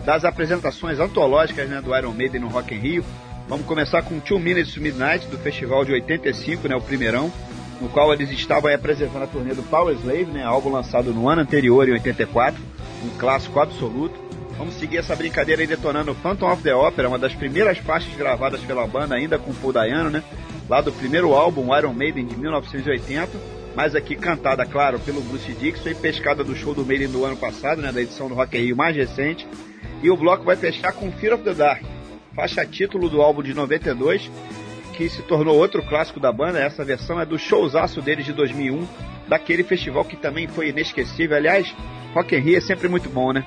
das apresentações antológicas né, do Iron Maiden no Rock in Rio. Vamos começar com Two Minutes Midnight, do festival de 85, né, o primeirão, no qual eles estavam apresentando a turnê do Power Slave, né, álbum lançado no ano anterior, em 84, um clássico absoluto. Vamos seguir essa brincadeira aí detonando Phantom of the Opera, uma das primeiras faixas gravadas pela banda, ainda com Paul Dayano, né, lá do primeiro álbum, Iron Maiden, de 1980, mas aqui cantada, claro, pelo Bruce Dixon e pescada do show do Maiden do ano passado, né, da edição do Rock in Rio mais recente. E o bloco vai fechar com Fear of the Dark, faixa título do álbum de 92, que se tornou outro clássico da banda. Essa versão é do showzaço deles de 2001, daquele festival que também foi inesquecível. Aliás, Rock in Rio é sempre muito bom, né?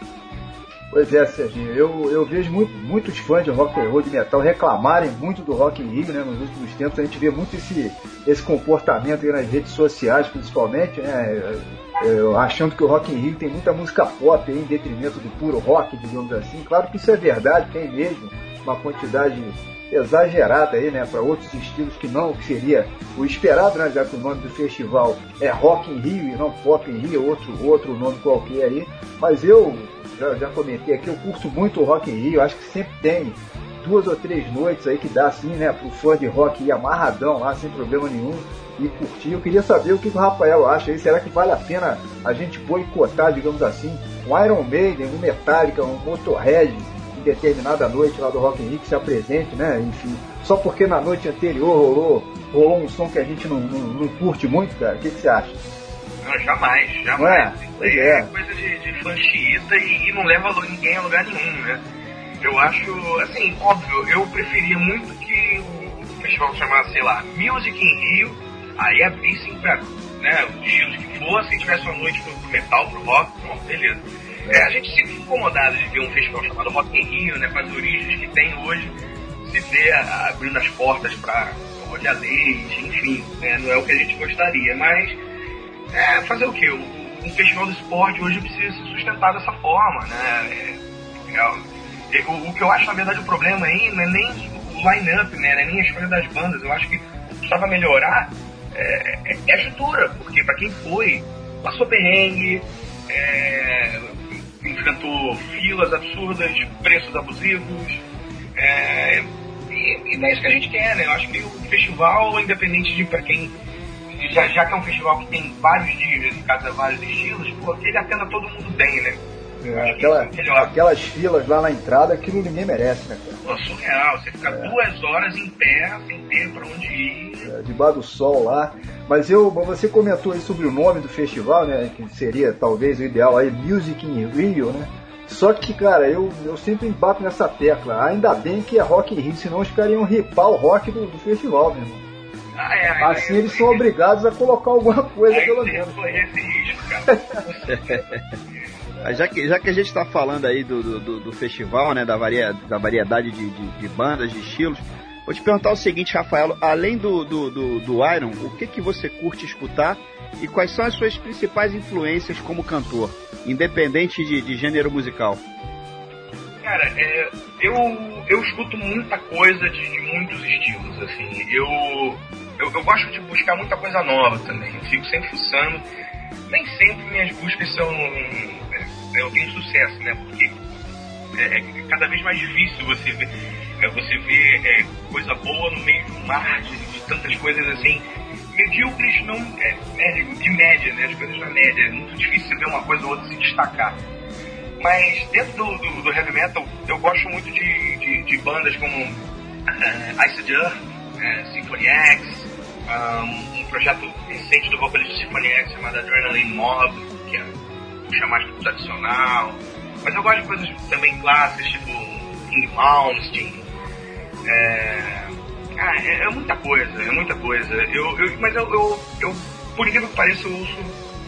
Pois é, Serginho, eu, eu vejo muito, muitos fãs de rock and roll de metal reclamarem muito do Rock in Rio, né? Nos últimos tempos a gente vê muito esse, esse comportamento nas redes sociais, principalmente, né? é, é, achando que o Rock in Rio tem muita música pop aí, em detrimento do puro rock, digamos assim. Claro que isso é verdade, tem mesmo uma quantidade exagerada aí, né, para outros estilos que não que seria o esperado, né, já que o nome do festival é Rock in Rio e não Pop in Rio, outro outro nome qualquer aí. Mas eu já, já comentei aqui, eu curto muito o Rock in Rio, acho que sempre tem duas ou três noites aí que dá assim, né, pro fã de rock ir amarradão lá, sem problema nenhum, e curtir. Eu queria saber o que o Rafael acha aí, será que vale a pena a gente boicotar, digamos assim, um Iron Maiden, um Metallica, um Motorhead em determinada noite lá do Rock in Rio que se apresente, né, enfim, só porque na noite anterior rolou, rolou um som que a gente não, não, não curte muito, cara, o que, que você acha? Não, jamais, jamais. é? Pois aí é. é coisa de, de fã xiita e, e não leva ninguém a lugar nenhum, né? Eu acho, assim, óbvio, eu preferia muito que o festival chamasse, sei lá, Music in Rio, aí abrissem pra né, os estilos que fossem, tivesse uma noite pro, pro metal, pro rock, pronto, beleza. É, a gente sempre fica incomodado de ver um festival chamado Rock in Rio, né, com as origens que tem hoje, se ver abrindo as portas olhar leite, enfim, né, não é o que a gente gostaria, mas é, fazer o quê? Um festival do esporte hoje precisa se sustentar dessa forma, né? É, é, o, o que eu acho, na verdade, o problema aí não é nem o line-up, né? Não é nem a escolha das bandas. Eu acho que o que precisava melhorar é, é- é a estrutura, porque para quem foi, passou perrengue, é, enfrentou filas absurdas, preços abusivos, É, e, e é isso que a gente quer, né? Eu acho que o festival, independente de pra quem. Já, já que é um festival que tem vários dias e casa vários estilos, pô, que ele atenda todo mundo bem, né? É, aquela- Melhor. aquelas filas lá na entrada, aquilo ninguém merece, né, cara? Pô, surreal. Você fica duas horas em pé, sem ter pra onde ir. É, debaixo do sol lá. Mas eu, você comentou aí sobre o nome do festival, né? Que seria talvez o ideal aí, Music in Rio, né? Só que, cara, eu, eu sempre bato nessa tecla. Ainda bem que é Rock in Rio, senão os caras iam ripar o rock do, do festival, meu irmão. Ah, é, Assim é, eles são obrigados a colocar alguma coisa, pelo menos. esse risco, cara. Ah, Já que, já que a gente está falando aí do, do, do- do festival, né, da, varia, da variedade de, de, de bandas, de estilos, vou te perguntar o seguinte, Rafael, além do, do, do, do Iron, o que, que você curte escutar e quais são as suas principais influências como cantor, independente de, de gênero musical? Cara, é, eu, eu escuto muita coisa de, de muitos estilos, assim. Eu, eu, eu gosto de buscar muita coisa nova também. Eu fico sempre fuçando. Nem sempre minhas buscas são. é, Eu tenho sucesso, né? Porque é, é cada vez mais difícil você ver, é, você ver é, coisa boa no meio de um mar de, de tantas coisas assim. Medíocres não. É, é, de média, né? As coisas na média. É muito difícil você ver uma coisa ou outra se destacar. Mas dentro do, do, do heavy metal, eu gosto muito de, de, de bandas como uh, Ice Earth, uh, Symphony X, um, um projeto recente do vocalista X chamado Adrenaline Mob, que é mais pro tradicional. Mas eu gosto de coisas também clássicas, tipo King Malmsteen. É, ah, é, é muita coisa, é muita coisa. Eu, eu, mas eu, eu, eu, por incrível que pareça, eu ouço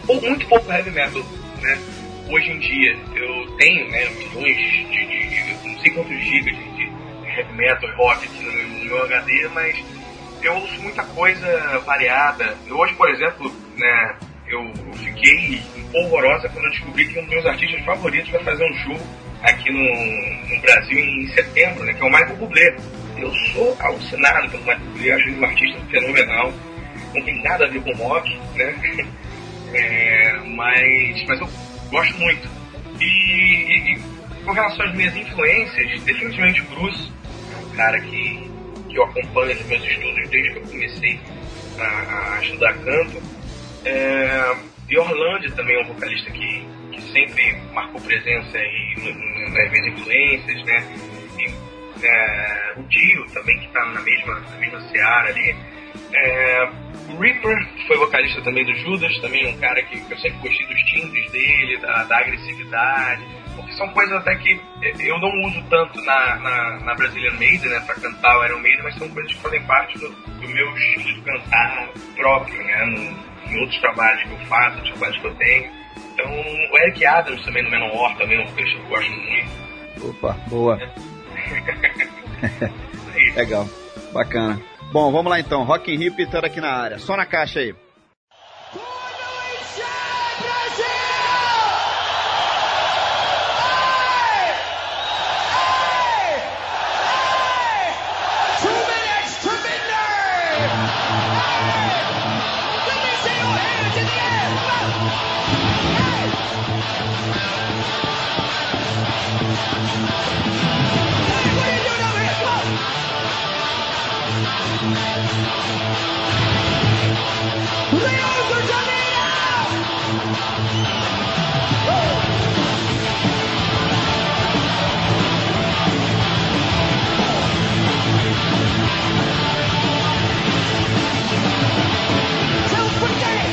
pou- muito pouco heavy metal, né? Hoje em dia, eu tenho né, milhões de, de, de- não sei quantos gigas de, de heavy metal rock no meu, no meu HD, mas eu ouço muita coisa variada. Hoje, por exemplo, né, eu, fiquei polvorosa quando eu descobri que um dos meus artistas favoritos vai fazer um show aqui no, no Brasil em setembro, né, que é o Michael Bublé. Eu sou alucinado pelo Michael Bublé, acho ele um artista fenomenal. Não tem nada a ver com rock, né? É, mas, mas eu gosto muito. E, e- e com relação às minhas influências, definitivamente o Bruce é um cara que, que eu acompanho nos meus estudos desde que eu comecei a, a estudar canto. É, e Orlando também é um vocalista que, que sempre marcou presença no- nas minhas influências, né? E, é, o Dio também, que está na mesma, na mesma seara ali. É, Reaper foi vocalista também do Judas, também um cara que, que eu sempre gostei dos timbres dele, da, da agressividade, porque são coisas até que eu não uso tanto na, na, na Brazilian Maiden, né, pra cantar o Iron Maiden, mas são coisas que fazem parte do, do meu estilo de cantar próprio, né, no, em outros trabalhos que eu faço, outros trabalhos que eu tenho. Então, o Eric Adams também no Menor também é um vocalista que eu gosto muito. Opa, boa. Isso aí. Legal. Bacana. Bom, vamos lá então. Rock in Rio pitando aqui na área. Só na caixa aí.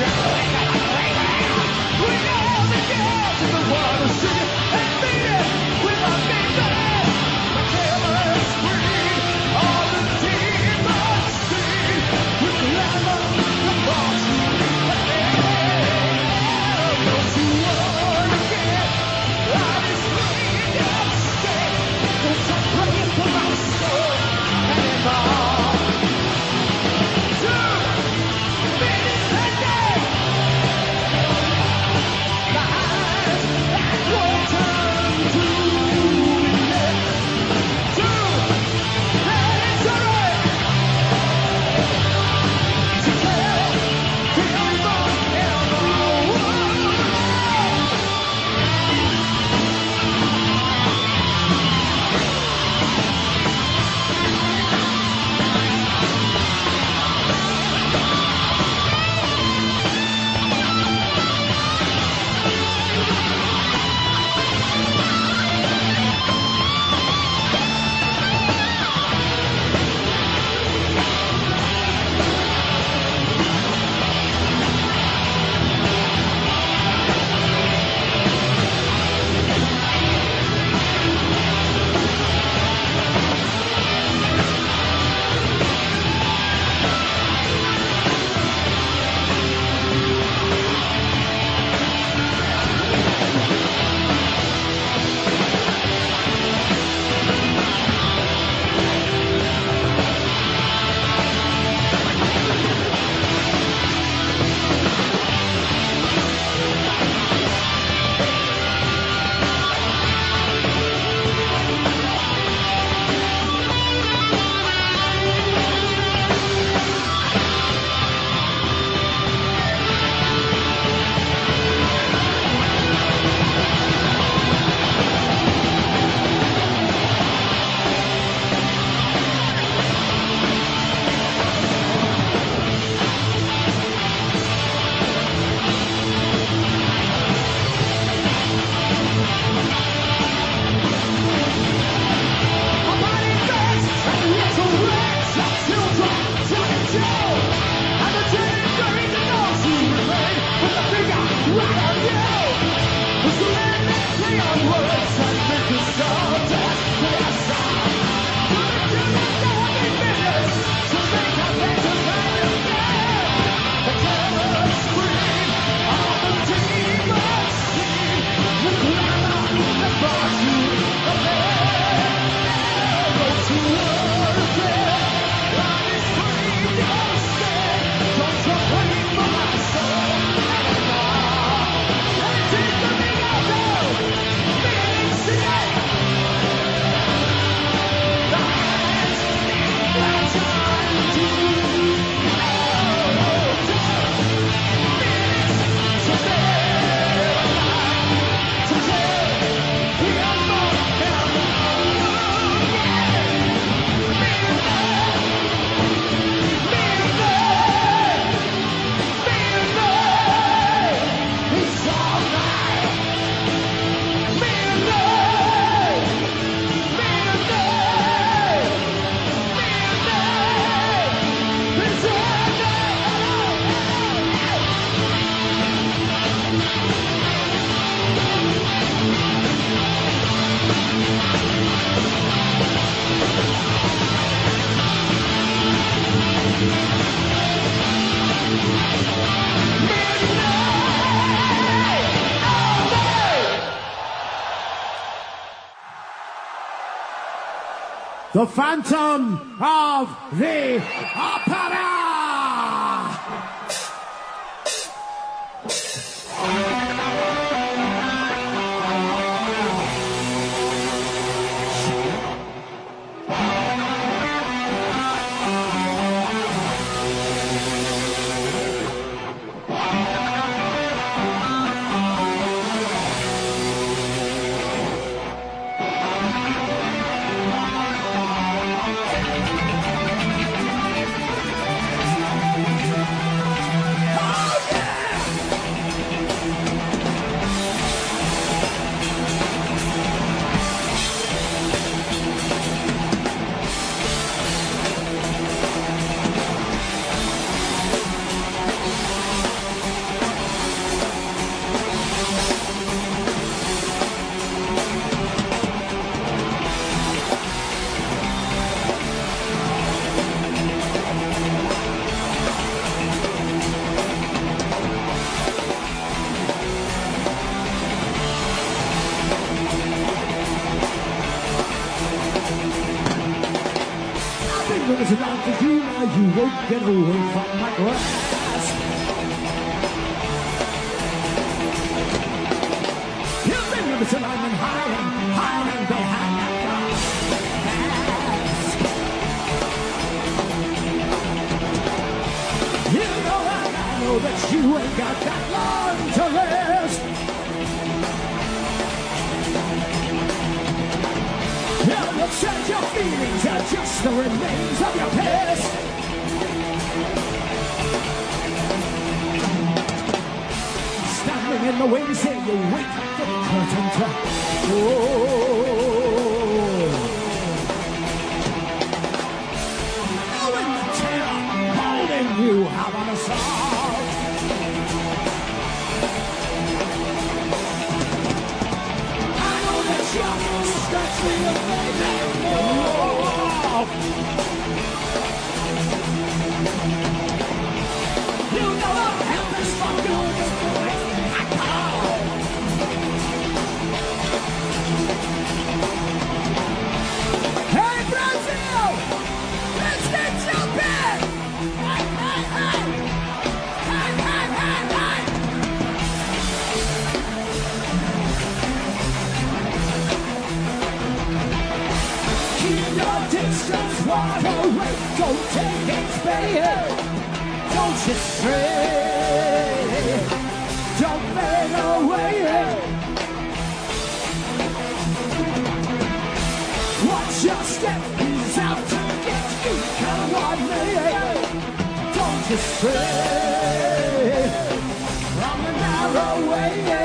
down. Phantom of the Opera! He's out to get you, kind of want. Don't you stray from the narrow way.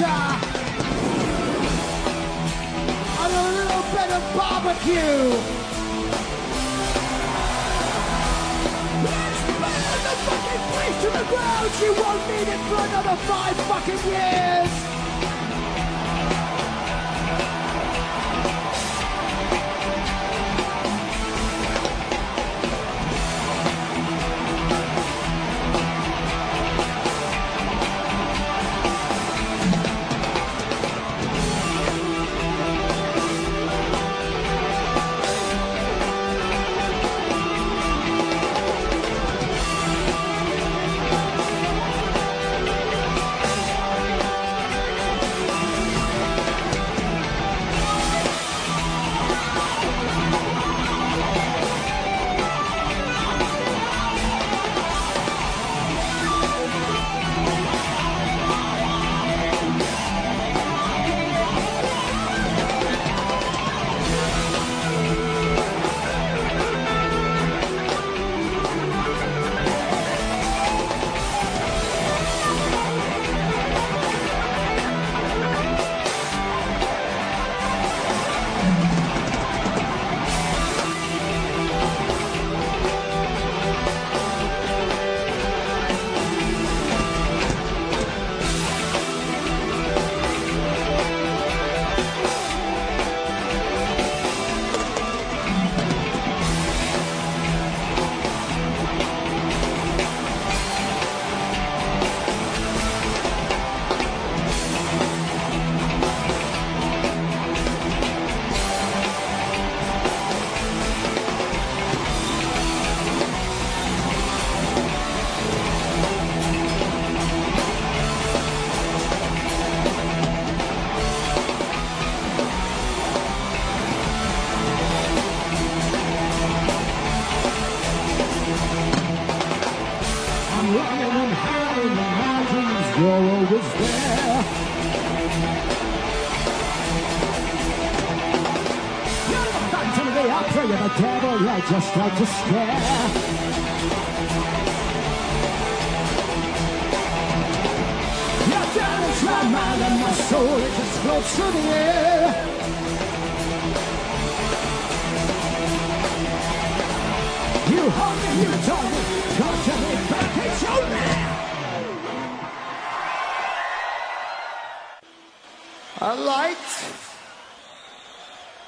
water and a little bit of barbecue. Let's burn the fucking place to the ground. She won't need it for another five fucking years.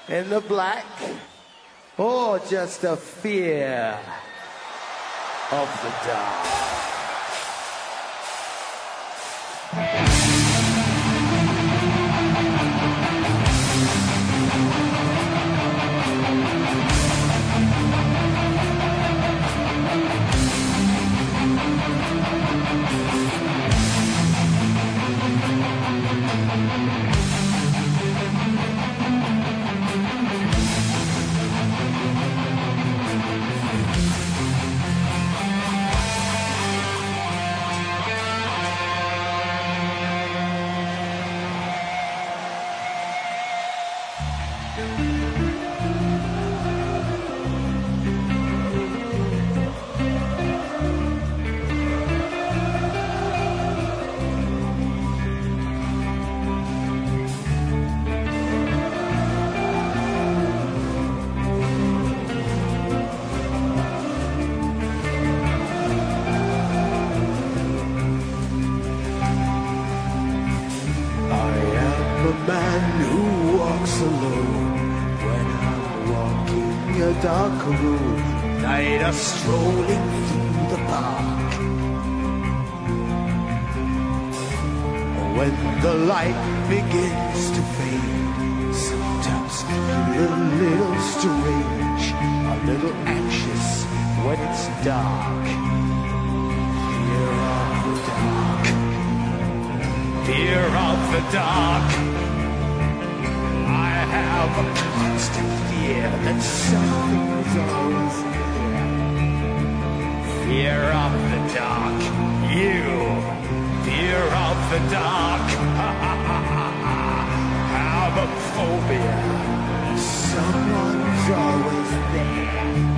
in the black or just a fear of the dark? when the light begins to fade. Sometimes I feel a little strange, a little anxious when it's dark. Fear of the dark. Fear of the dark. I have a constant fear that something's always there. Fear of the dark. You fear of the dark. have a phobia. Someone's always there.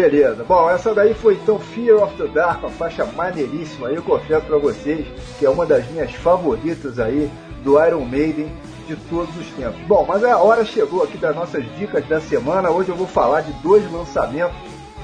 Beleza. Bom, essa daí foi então Fear of the Dark, uma faixa maneiríssima eu confesso pra vocês que é uma das minhas favoritas aí do Iron Maiden de todos os tempos. Bom, mas a hora chegou aqui das nossas dicas da semana. Hoje eu vou falar de dois lançamentos,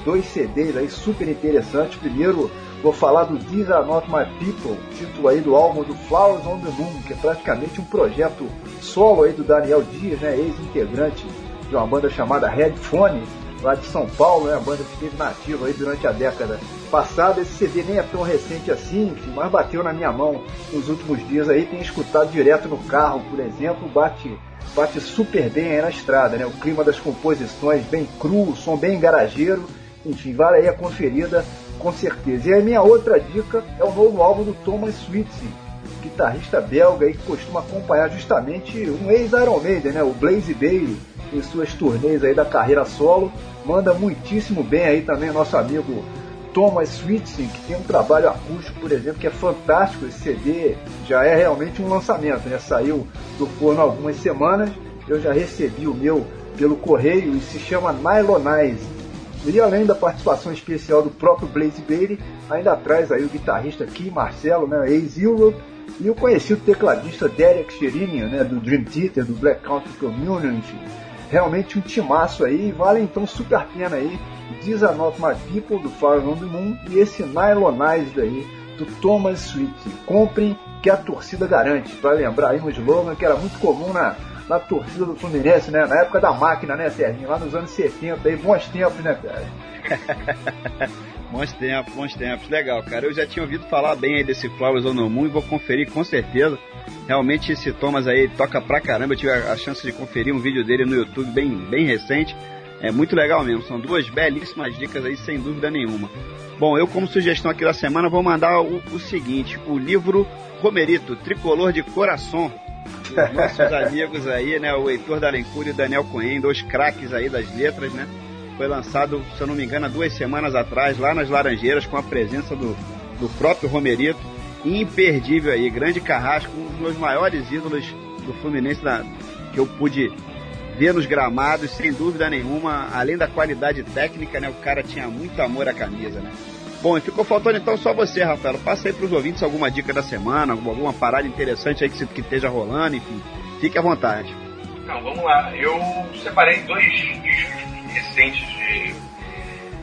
dois CDs aí super interessantes. Primeiro, vou falar do These Are Not My People, título aí do álbum do Flowers on the Moon, que é praticamente um projeto solo aí do Daniel Dias, né, ex-integrante de uma banda chamada Headphone, lá de São Paulo, né, a banda que esteve nativa aí durante a década passada. Esse CD nem é tão recente assim, mas bateu na minha mão nos últimos dias aí, tenho escutado direto no carro, por exemplo, bate bate super bem aí na estrada, né? O clima das composições bem cru, som bem garageiro, enfim, vale aí a conferida com certeza. E a minha outra dica é o novo álbum do Thomas Switzy, guitarrista belga aí que costuma acompanhar justamente um ex-Iron Maiden, né? O Blaze Bailey, em suas turnês aí da carreira solo. Manda muitíssimo bem aí também nosso amigo Thomas Switzik, que tem um trabalho acústico, por exemplo, que é fantástico. Esse CD já é realmente um lançamento, né? Saiu do forno há algumas semanas. Eu já recebi o meu pelo correio e se chama Nylonize. E além da participação especial do próprio Blaze Bailey, ainda traz aí o guitarrista Kim Marcelo, né, ex-Europe, e o conhecido tecladista Derek Sherinian, né, do Dream Theater, do Black Country Communion, enfim. Realmente um timaço aí, vale então super pena aí. These Are Not My People, do Fire on the Moon, e esse Nylonized aí, do Thomas Sweet. Comprem que a torcida garante. Para lembrar aí um slogan que era muito comum na, na torcida do Fluminense, né? Na época da máquina, né, Serginho? Lá nos anos 70, aí, bons tempos, né, cara? Bons tempos, bons tempos. Legal, cara. Eu já tinha ouvido falar bem aí desse Flowers on the Moon e vou conferir com certeza. Realmente esse Thomas aí toca pra caramba. Eu tive a, chance de conferir um vídeo dele no YouTube bem, bem recente. É muito legal mesmo. São duas belíssimas dicas aí, sem dúvida nenhuma. Bom, eu como sugestão aqui da semana vou mandar o, o seguinte: o livro Romerito, Tricolor de Coração. Os nossos amigos aí, né? O Heitor da Alencourt e o Daniel Cohen, dois craques aí das letras, né? Foi lançado, se eu não me engano, há duas semanas atrás, lá nas Laranjeiras, com a presença do, do próprio Romerito. Imperdível aí, grande carrasco, um dos meus maiores ídolos do Fluminense que eu pude ver nos gramados, sem dúvida nenhuma, além da qualidade técnica, né? O cara tinha muito amor à camisa, né? Bom, e ficou faltando então só você, Rafael. Passa aí pros ouvintes alguma dica da semana, alguma, parada interessante aí que, que esteja rolando, enfim. Fique à vontade. Então, vamos lá. Eu separei dois discos recentes de-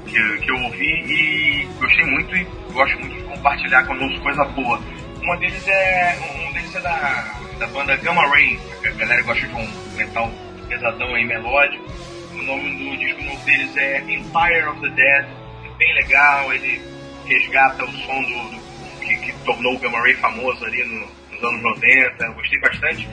que, que eu ouvi e gostei muito e gosto muito de compartilhar quando ouço coisa boa. Uma deles é, um deles é da, da banda Gamma Ray, a galera gosta de um metal pesadão aí, melódico. O nome do disco novo deles é Empire of the Dead. É bem legal, ele resgata o som do, do- que, que tornou o Gamma Ray famoso ali no- nos anos 90. Eu gostei bastante.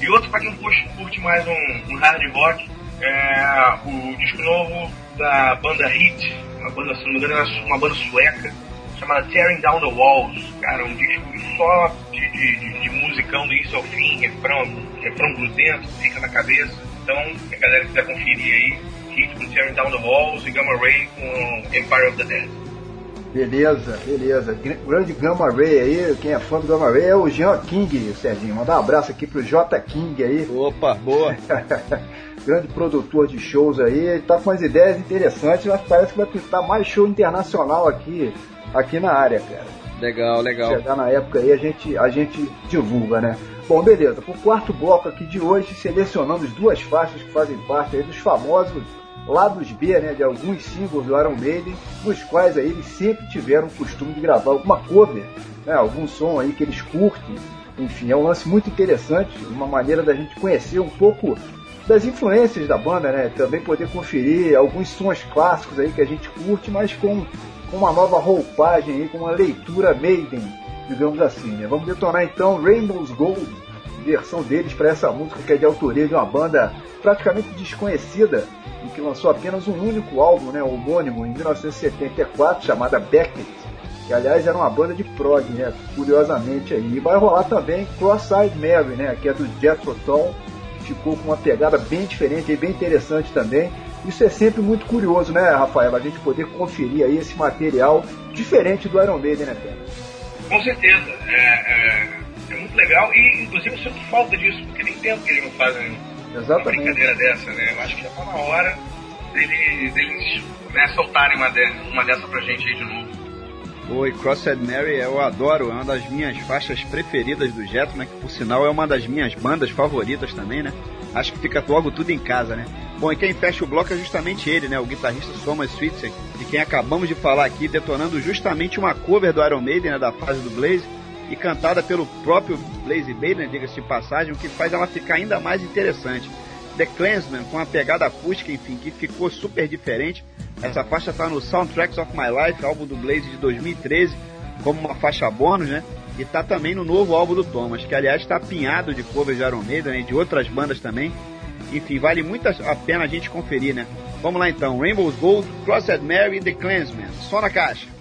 E outro, pra quem curte, curte mais um, um hard rock, é o disco novo da banda Hit, uma banda, se não me engano, é uma, banda sueca, chamada Tearing Down the Walls. Cara, um disco só de, de, de, de musicão do início ao fim, refrão, refrão grudento, fica na cabeça. Então, a galera quiser conferir aí, Hit com Tearing Down the Walls e Gamma Ray com Empire of the Dead. Beleza, beleza. Gr- Grande Gamma Ray aí, quem é fã do Gamma Ray é o Jean King, Serginho. Mandar um abraço aqui pro J King aí. Opa, boa. Grande produtor de shows aí, ele tá com umas ideias interessantes, mas parece que vai pintar mais show internacional aqui, aqui na área, cara. Legal, legal. Chegar na época aí a gente, a gente divulga, né? Bom, beleza. Pro quarto bloco aqui de hoje, selecionamos duas faixas que fazem parte aí dos famosos lados B, né? De alguns singles do Iron Maiden, nos quais aí eles sempre tiveram o costume de gravar alguma cover, né? Algum som aí que eles curtem. Enfim, é um lance muito interessante, uma maneira da gente conhecer um pouco das influências da banda, né? Também poder conferir alguns sons clássicos aí que a gente curte, mas com, com uma nova roupagem aí, com uma leitura Maiden, digamos assim, né? Vamos detonar então Rainbow's Gold, versão deles para essa música que é de autoria de uma banda praticamente desconhecida e que lançou apenas um único álbum, né, homônimo, em 1974, chamada Beckett, que aliás era uma banda de prog, né, curiosamente aí. E vai rolar também Cross-Eyed Mary, né, que é do Jethro Tull, ficou com uma pegada bem diferente e bem interessante também. Isso é sempre muito curioso, né, Rafael? A gente poder conferir aí esse material diferente do Iron Maiden, né, Pedro? Com certeza. É, é, é muito legal e, inclusive, eu sinto falta disso, porque tem tempo que eles não fazem uma Exatamente. brincadeira dessa, né? Eu acho que já tá na hora deles, deles né, soltarem uma, de, uma dessa pra gente aí de novo. Oi, Crossed Mary eu adoro, é uma das minhas faixas preferidas do Jetro, né? Que por sinal é uma das minhas bandas favoritas também, né? Acho que fica logo tudo em casa, né? Bom, e quem fecha o bloco é justamente ele, né? O guitarrista Thomas Switzer, de quem acabamos de falar aqui, detonando justamente uma cover do Iron Maiden, né? Da fase do Blaze, e cantada pelo próprio Blaze Bailey, diga-se de passagem, o que faz ela ficar ainda mais interessante. The Clansman, com a pegada acústica, enfim, que ficou super diferente. Essa faixa tá no Soundtracks of My Life, álbum do Blaze de 2013, como uma faixa bônus, né? E tá também no novo álbum do Thomas, que aliás está apinhado de covers de Iron Maiden né? de outras bandas também. Enfim, vale muito a pena a gente conferir, né? Vamos lá então, Rainbow's Gold, Crossed Mary e The Clansman. Só na caixa.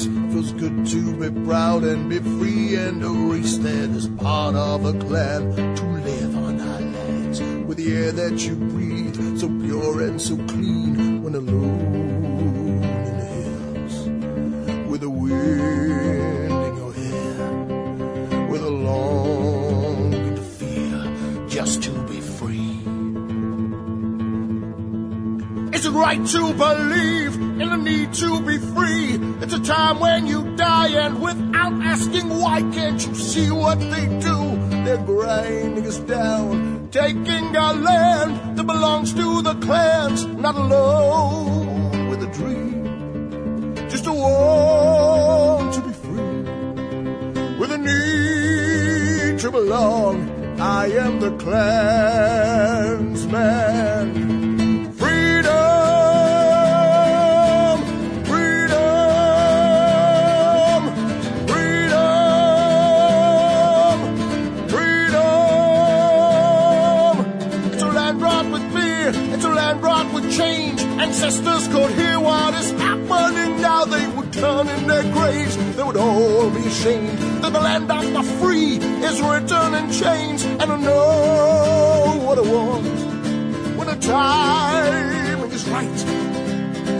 Feels good to be proud and be free and erase that is part of a clan to live on our lands with the air that you breathe, so pure and so clean when alone in the hills with the wind in your hair, with a longing to feel just to be free. Is it right to believe in the need to be free? It's a time when you die, and without asking why, can't you see what they do? They're grinding us down, taking our land that belongs to the clans, not alone with a dream, just a want to be free, with a need to belong. I am the clansman. Could hear what is happening now. They would turn in their graves, they would all be ashamed that the land of the free is written in chains. And I know what I want when the time is right.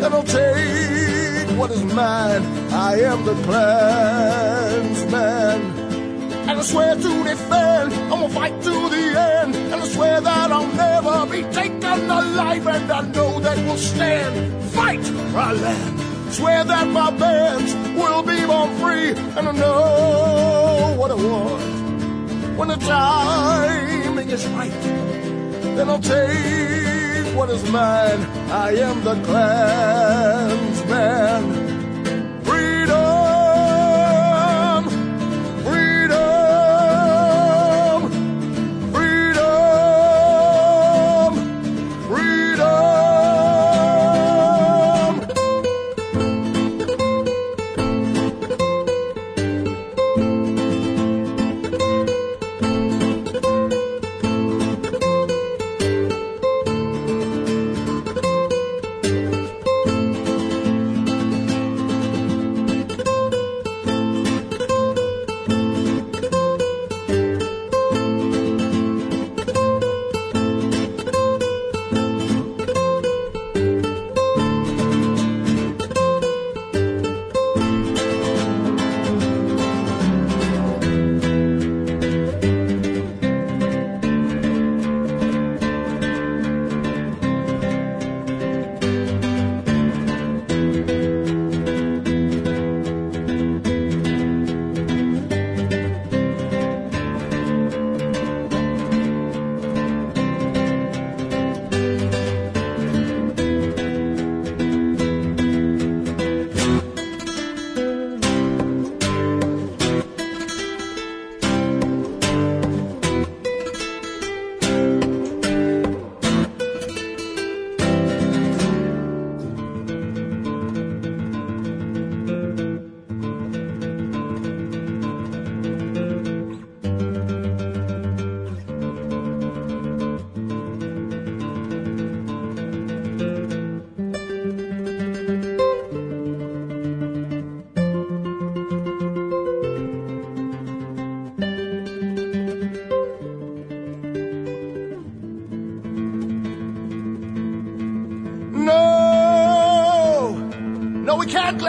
Then I'll take what is mine. I am the clansman. And I swear to defend, I'm gonna fight to the end. And I swear that I'll never be taken alive. And I know that we'll stand, fight our land. Swear that my bands will be born free. And I know what I want when the timing is right. Then I'll take what is mine. I am the clansman.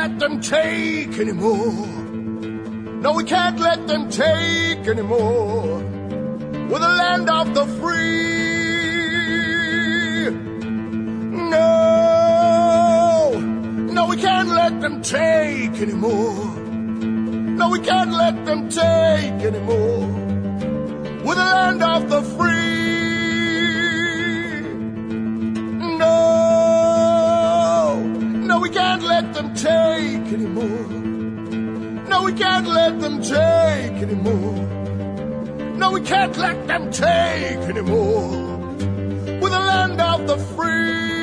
Let them take anymore. No, we can't let them take anymore. We're the land of the free. No, no, we can't let them take anymore. No, we can't let them take anymore. We're the land of the free. Anymore. No, we can't let them take anymore. We're the land of the free.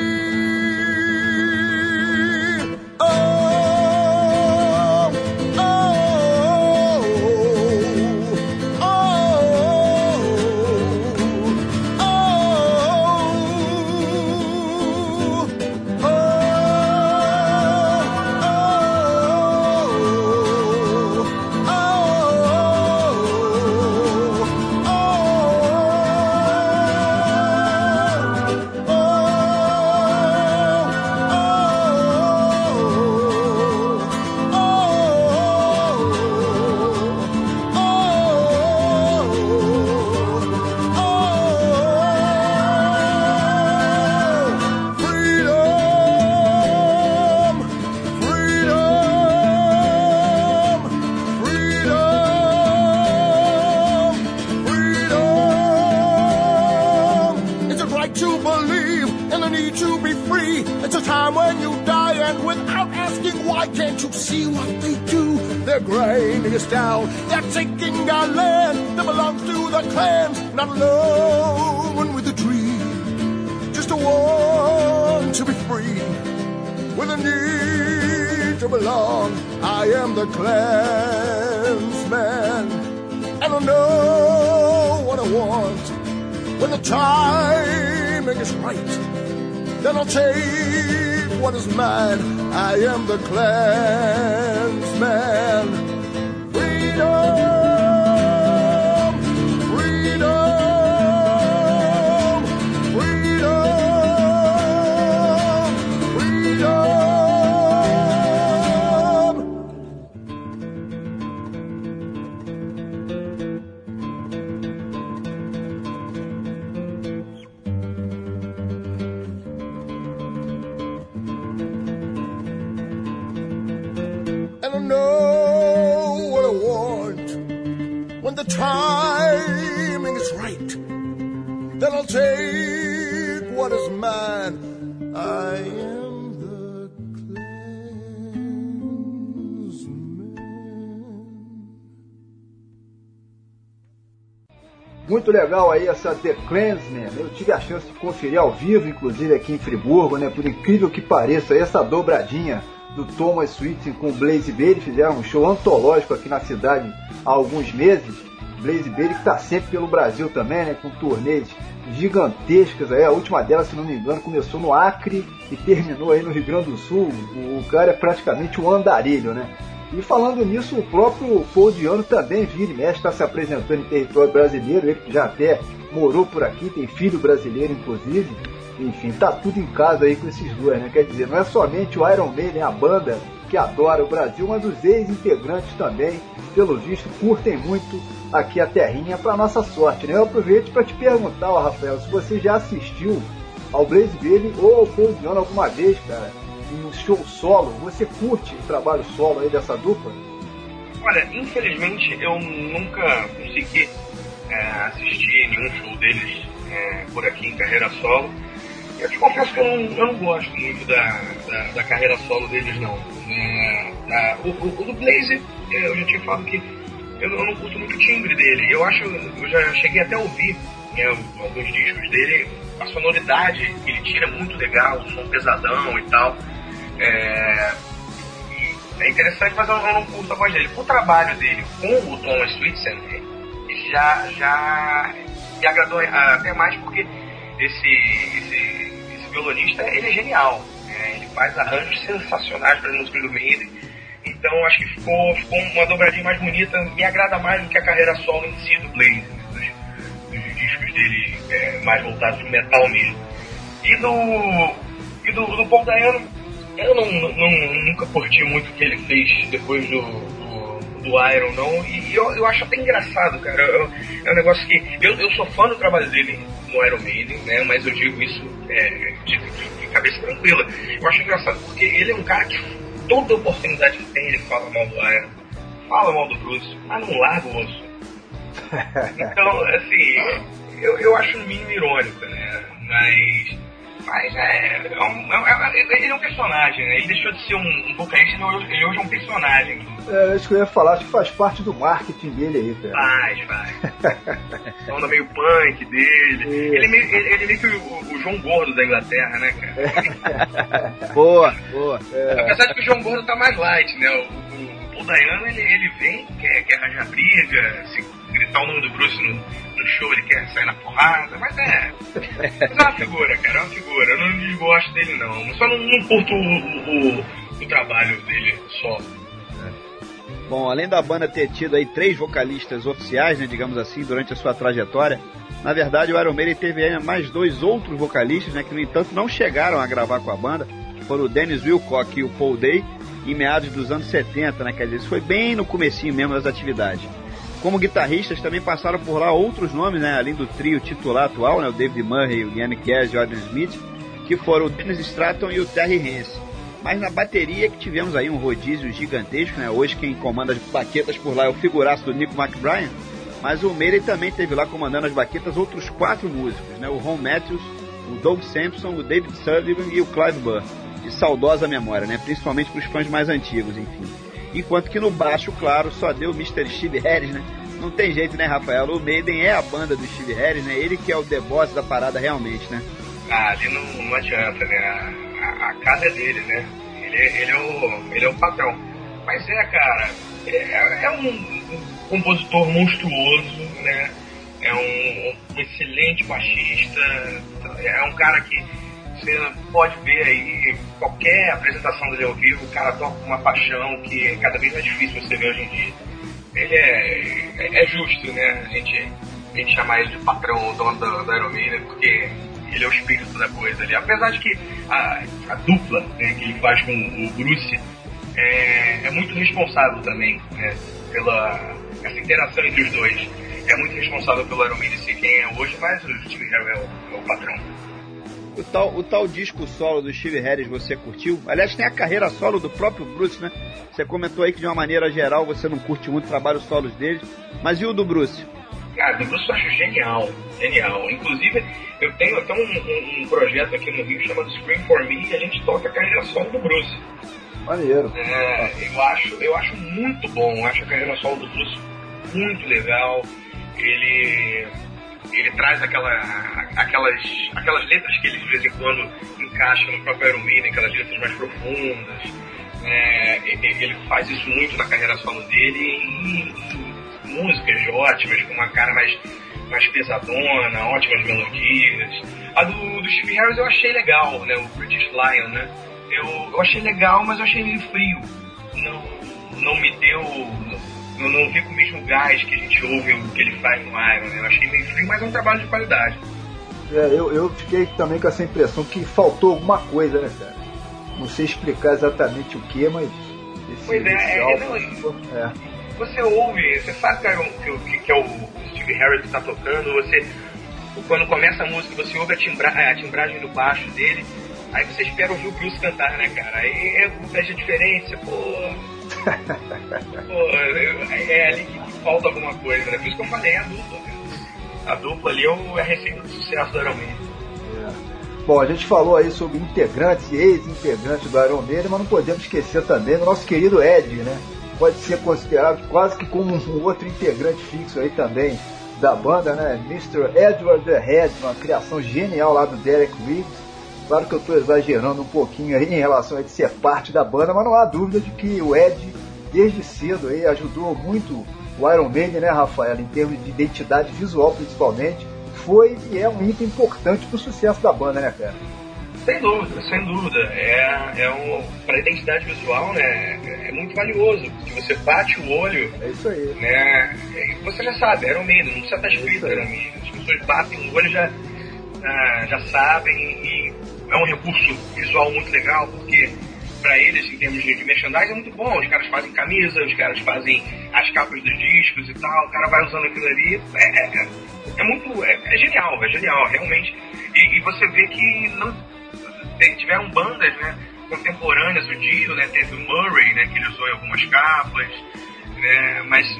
declare. Muito legal aí essa The Clansman. Eu tive a chance de conferir ao vivo, inclusive aqui em Friburgo, né? Por incrível que pareça, essa dobradinha do Thomas Sweetin com o Blaze Bailey fizeram um show antológico aqui na cidade há alguns meses. Blaze Bailey que está sempre pelo Brasil também, né? Com turnês gigantescas aí. A última delas, se não me engano, começou no Acre e terminou aí no Rio Grande do Sul. O cara é praticamente um andarilho, né? E falando nisso, o próprio Paul Diano também vira e mexe, está se apresentando em território brasileiro, ele que já até morou por aqui, tem filho brasileiro inclusive. Enfim, tá tudo em casa aí com esses dois, né? Quer dizer, não é somente o Iron Maiden, a banda que adora o Brasil, mas os ex-integrantes também, pelo visto, curtem muito aqui a terrinha para nossa sorte, né? Eu aproveito para te perguntar, ó, Rafael, se você já assistiu ao Blaze Bailey ou ao Paul Diano alguma vez, cara, um show solo. Você curte o trabalho solo aí dessa dupla? Olha, infelizmente eu nunca consegui é, assistir nenhum show deles é, por aqui em carreira solo. Eu te confesso que eu não, eu não gosto muito da, da, da carreira solo deles, não. É, da- o, o, do Blaze, é, eu já tinha falado que eu, eu não curto muito o timbre dele. Eu acho, eu já cheguei até a ouvir né, alguns discos dele, a sonoridade que ele tira é muito legal, o som pesadão e tal. É, é interessante, mas eu, eu não curto a voz dele. O trabalho dele com o Thomas Switzer já, já me agradou ah, até mais porque esse, esse, esse violonista ele é genial. né? Ele faz arranjos sensacionais para as músicas do Maiden. Então acho que ficou, ficou uma dobradinha mais bonita. Me agrada mais do que a carreira solo em si do Blaze, né? dos, dos discos dele é, mais voltados pro metal mesmo. E do, e do, do Paul Dayano, eu não, não- nunca curti muito o que ele fez depois do, do, do Iron, não. E eu, eu acho até engraçado, cara. Eu- é um negócio que. Eu, eu sou fã do trabalho dele no Iron Maiden, né? Mas eu digo isso é, de, de- de cabeça tranquila. Eu acho engraçado porque ele é um cara que toda oportunidade que tem, ele fala mal do Iron, fala mal do Bruce, mas não larga o osso. Então, assim, eu, eu acho no mínimo irônico, né? Mas. Mas é, é um- é- é- ele é um personagem, né? Ele deixou de ser um, um vocalista, ele hoje, é um personagem. É isso que eu ia falar, acho que faz parte do marketing dele aí, cara. Faz, faz. A onda meio punk dele. Ele é meio, ele, ele é meio que o, o João Gordo da Inglaterra, né, cara? Boa, boa. Apesar de que o João Gordo tá mais light, né? O, o, o Dayano, ele, ele vem, quer, quer arranjar briga, se gritar o nome do Bruce no, no show, ele quer sair na porrada, mas é. Mas é uma figura, cara, é uma figura. Eu não desgosto dele, não. Eu só não, não curto o, o, o trabalho dele só. Bom, além da banda ter tido aí três vocalistas oficiais, né, digamos assim, durante a sua trajetória, na verdade o Iron Maiden teve mais dois outros vocalistas, né, que no entanto não chegaram a gravar com a banda, que foram o Dennis Wilcock e o Paul Day, em meados dos anos 70, né, quer dizer, isso foi bem no comecinho mesmo das atividades. Como guitarristas também passaram por lá outros nomes, né, além do trio titular atual, né, o David Murray, o Ian Cass e o Adam Smith, que foram o Dennis Stratton e o Terry Hance. Mas na bateria que tivemos aí um rodízio gigantesco, né? Hoje quem comanda as baquetas por lá é o figuraço do Nico McBrien, mas o Meire também teve lá comandando as baquetas outros quatro músicos, né? O Ron Matthews, o Doug Sampson, o David Sullivan e o Clive Burr. de saudosa memória, né? Principalmente para os fãs mais antigos, enfim. Enquanto que no baixo, claro, só deu o Mr. Steve Harris, né? Não tem jeito, né, Rafael? O Maiden é a banda do Steve Harris, né? Ele que é o the boss da parada realmente, né? Ah, ali não, não adianta, né? A, a, casa é dele, né? Ele, é- ele, é o, ele é o patrão. Mas é, cara, é, é um, um compositor monstruoso, né? É um, um excelente baixista, é um cara que você pode ver aí, qualquer apresentação dele ao vivo, o cara toca com uma paixão que é cada vez mais difícil você ver hoje em dia. Ele é, é, justo, né? A gente, a gente chamar ele de patrão, dono da, da Maiden, porque ele é o espírito da coisa ali. Apesar de que a, a dupla né, que ele faz com o Bruce é, é muito responsável também, né? Pela essa interação entre os dois. É muito responsável pelo Iron Maiden ser quem é hoje, mas o Steve Harris é o, é o patrão. O tal, o tal disco solo do Steve Harris você curtiu? Aliás, tem a carreira solo do próprio Bruce, né? Você comentou aí que de uma maneira geral você não curte muito o trabalho solos dele, mas e o do Bruce? Cara, do Bruce eu acho genial, genial. Inclusive, eu tenho até um, um- um projeto aqui no Rio chamado Scream For Me e a gente toca a carreira solo do Bruce. Maneiro. É, eu acho, eu acho muito bom, eu acho a carreira solo do Bruce muito legal. Ele, ele traz aquela, aquelas, aquelas letras que ele de vez em quando encaixa no próprio Iron Maiden, aquelas letras mais profundas. É, ele faz isso muito na carreira solo dele e, e músicas ótimas, com uma cara mais, mais pesadona, ótimas melodias. A do, do Steve Harris eu achei legal, né? O British Lion, né? Eu, eu achei legal, mas eu achei meio frio. Não, não me deu. Eu não vi com o mesmo gás que a gente ouve o que ele faz no Iron, né? Eu achei meio frio, mas é um trabalho de qualidade. É, eu, eu fiquei também com essa impressão que faltou alguma coisa, né, cara? Não sei explicar exatamente o que, mas. Esse, Pois é, é, álbum, não, é. Você ouve, você sabe que é, o- que, que é o Steve Harris que está tocando, você. Quando começa a música, você ouve a, timbra, a timbragem do baixo dele, aí você espera ouvir o Bruce cantar, né, cara? Aí é diferente, você, pô. É, é ali que, falta alguma coisa, né? Por isso que eu falei, é a dupla, né? A dupla ali é é a receita do sucesso do Iron Maiden. Bom, a gente falou aí sobre integrantes e ex-integrantes do Iron Maiden, mas não podemos esquecer também do nosso querido Ed, né? Pode ser considerado quase que como um outro integrante fixo aí também da banda, né? Mr. Edward the Head, uma criação genial lá do Derek Riggs. Claro que eu estou exagerando um pouquinho aí em relação a ele ser parte da banda, mas não há dúvida de que o Ed, desde cedo aí, ajudou muito o Iron Maiden, né, Rafael, em termos de identidade visual principalmente, foi e é um item importante pro sucesso da banda, né, cara? Sem dúvida, sem dúvida. É, é um, para a identidade visual, né? É muito valioso. porque você bate o olho, É isso aí. né? Você já sabe, o medo, não precisa estar escrito Isso aí. era o medo. As pessoas batem o olho e já, ah, já sabem e é um recurso visual muito legal, porque para eles, em termos de, de merchandising, é muito bom. Os caras fazem camisa, os caras fazem as capas dos discos e tal, o cara vai usando aquilo ali. É, é, é muito. É, é genial, é genial, realmente. E, e você vê que não tiveram bandas né, contemporâneas, o Dio, né, teve o Murray, né, que ele usou em algumas capas, né, mas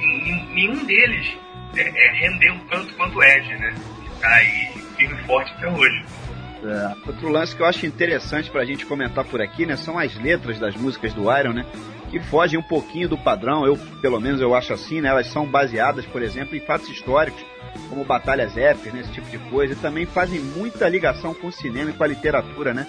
nenhum deles é, é, rendeu tanto quanto o Ed, né? Tá aí firme e forte até hoje. Outro lance que eu acho interessante pra gente comentar por aqui, né, são as letras das músicas do Iron, né, que fogem um pouquinho do padrão, eu, pelo menos eu acho assim, né, elas são baseadas, por exemplo, em fatos históricos, como batalhas épicas, né, esse tipo de coisa, e também fazem muita ligação com o cinema e com a literatura, né.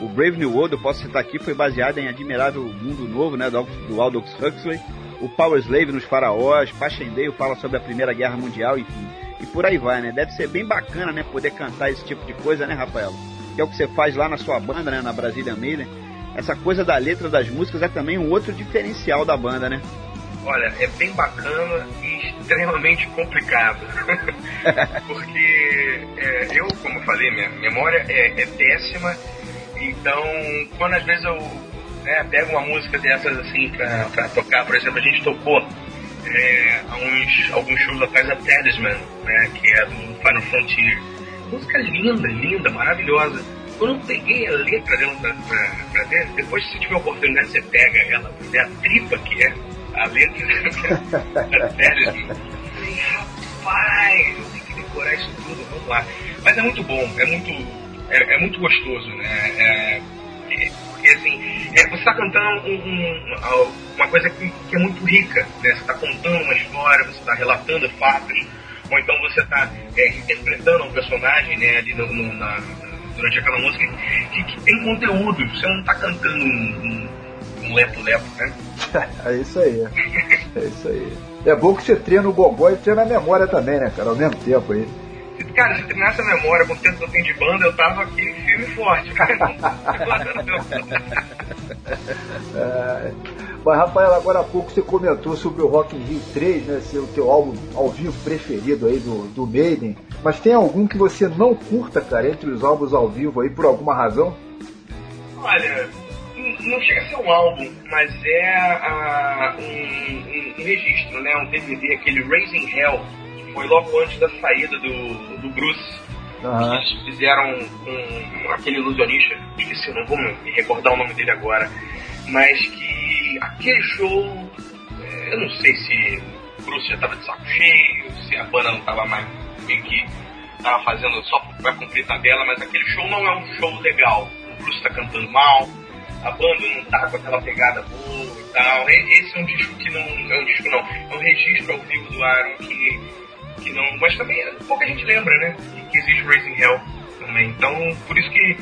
O Brave New World, eu posso citar aqui, foi baseado em Admirável Mundo Novo, né, do, do Aldous Huxley. O Power Slave nos Faraós, Passchendaele fala sobre a Primeira Guerra Mundial, enfim. E por aí vai, né? Deve ser bem bacana, né, poder cantar esse tipo de coisa, né, Rafael? Que é o que você faz lá na sua banda, né, na Brasília Maiden. Essa coisa da letra das músicas é também um outro diferencial da banda, né? Olha, é bem bacana e extremamente complicado. Porque é, eu, como falei, minha memória é, é péssima. Então, quando às vezes eu né, pego uma música dessas assim pra, pra tocar, por exemplo, a gente tocou é, há uns, alguns shows atrás a Talisman, né, que é do Final Frontier. Música linda, linda, maravilhosa. Eu peguei a letra dela pra, pra, pra ver, depois se tiver oportunidade você pega ela, ver a tripa que é a letra da Talisman. Falei, rapaz, eu tenho que decorar isso tudo, vamos lá. Mas é muito bom, é muito, é, é muito gostoso, né? É, é, porque assim, é, você está cantando um- um- uma coisa que, que é muito rica, né? Você está contando uma história, você está relatando fatos, ou então você está interpretando um personagem né, ali no- no- na- durante aquela música que, que tem conteúdo, você não está cantando um, um, um lepo-lepo, né? É isso aí. É isso aí. É bom que você treina o gogó e treina a memória também, né, cara? Ao mesmo tempo aí. Cara, se treinasse a memória com o tempo que eu tenho de banda, eu tava aqui firme e forte. É, Mas, Rafael, agora há pouco você comentou sobre o Rock in Rio 3, né? Ser o teu álbum ao vivo preferido aí do, do Maiden. Mas tem algum que você não curta, cara, entre os álbuns ao vivo aí, por alguma razão? Olha, não chega a ser um álbum, mas é ah, um, um- um registro, né? Um DVD, aquele Raising Hell, foi logo antes da saída do, do Bruce. Eles fizeram com aquele ilusionista, esqueci, não vou me recordar o nome dele agora, mas que aquele show, eh, eu não sei se o Bruce já estava de saco cheio, se a banda não estava mais meio que estava fazendo só para cumprir tabela, mas aquele show não é um show legal. O Bruce está cantando mal, a banda não tá com aquela pegada boa e tal. Esse é um disco que não é um disco não, é um registro ao vivo do Iron que que não, mas também pouca gente lembra, né? Que, existe Raising Hell também. Então, por isso que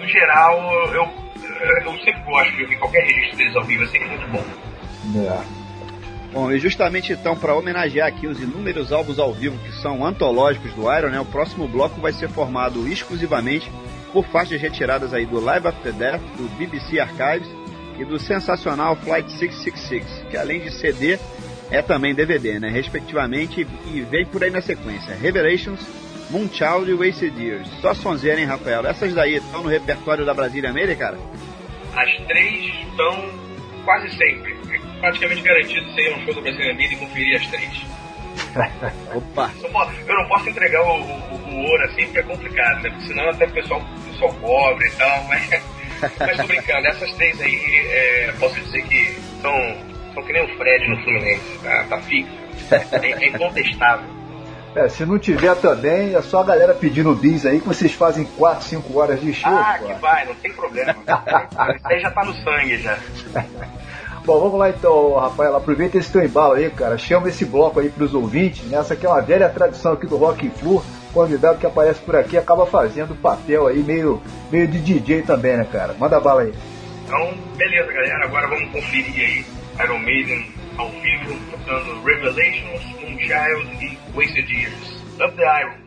no geral eu eu sempre gosto de ouvir qualquer registro deles ao vivo, é sempre muito bom. É. Bom, e justamente então, para homenagear aqui os inúmeros álbuns ao vivo que são antológicos do Iron, né, o próximo bloco vai ser formado exclusivamente por faixas retiradas aí do Live After Death, do BBC Archives e do sensacional Flight 666, que além de CD é também DVD, né, respectivamente, e vem por aí na sequência. Revelations, Moonchild e Wasted Years. Só sonzeira, hein, Rafael? Essas daí estão no repertório da Brasília Meira, cara? As três estão quase sempre. É praticamente garantido ser um show do Brasilian Media e conferir as três. Opa! Eu não posso entregar o, o- o ouro assim porque é complicado, né? Porque senão até o pessoal, o pessoal pobre e tal, mas, mas tô brincando, essas três aí é, posso dizer que são, são que nem o Fred no Fluminense, tá, tá fixo. É, é incontestável. É, se não tiver também, é só a galera pedindo bis aí que vocês fazem 4, 5 horas de show. Ah, pô. que vai, não tem problema. Aí já tá no sangue já. Bom, vamos lá então, Rafael. Aproveita esse teu embalo aí, cara. Chama esse bloco aí pros ouvintes. Né? Essa aqui é uma velha tradição aqui do Rock and Flu. Convidado que aparece por aqui acaba fazendo papel aí meio, meio de DJ também, né, cara? Manda bala aí. Então, beleza, galera. Agora vamos conferir aí Iron Maiden ao vivo, tocando Revelations, Moonchild e Wasted Years. Up the Irons.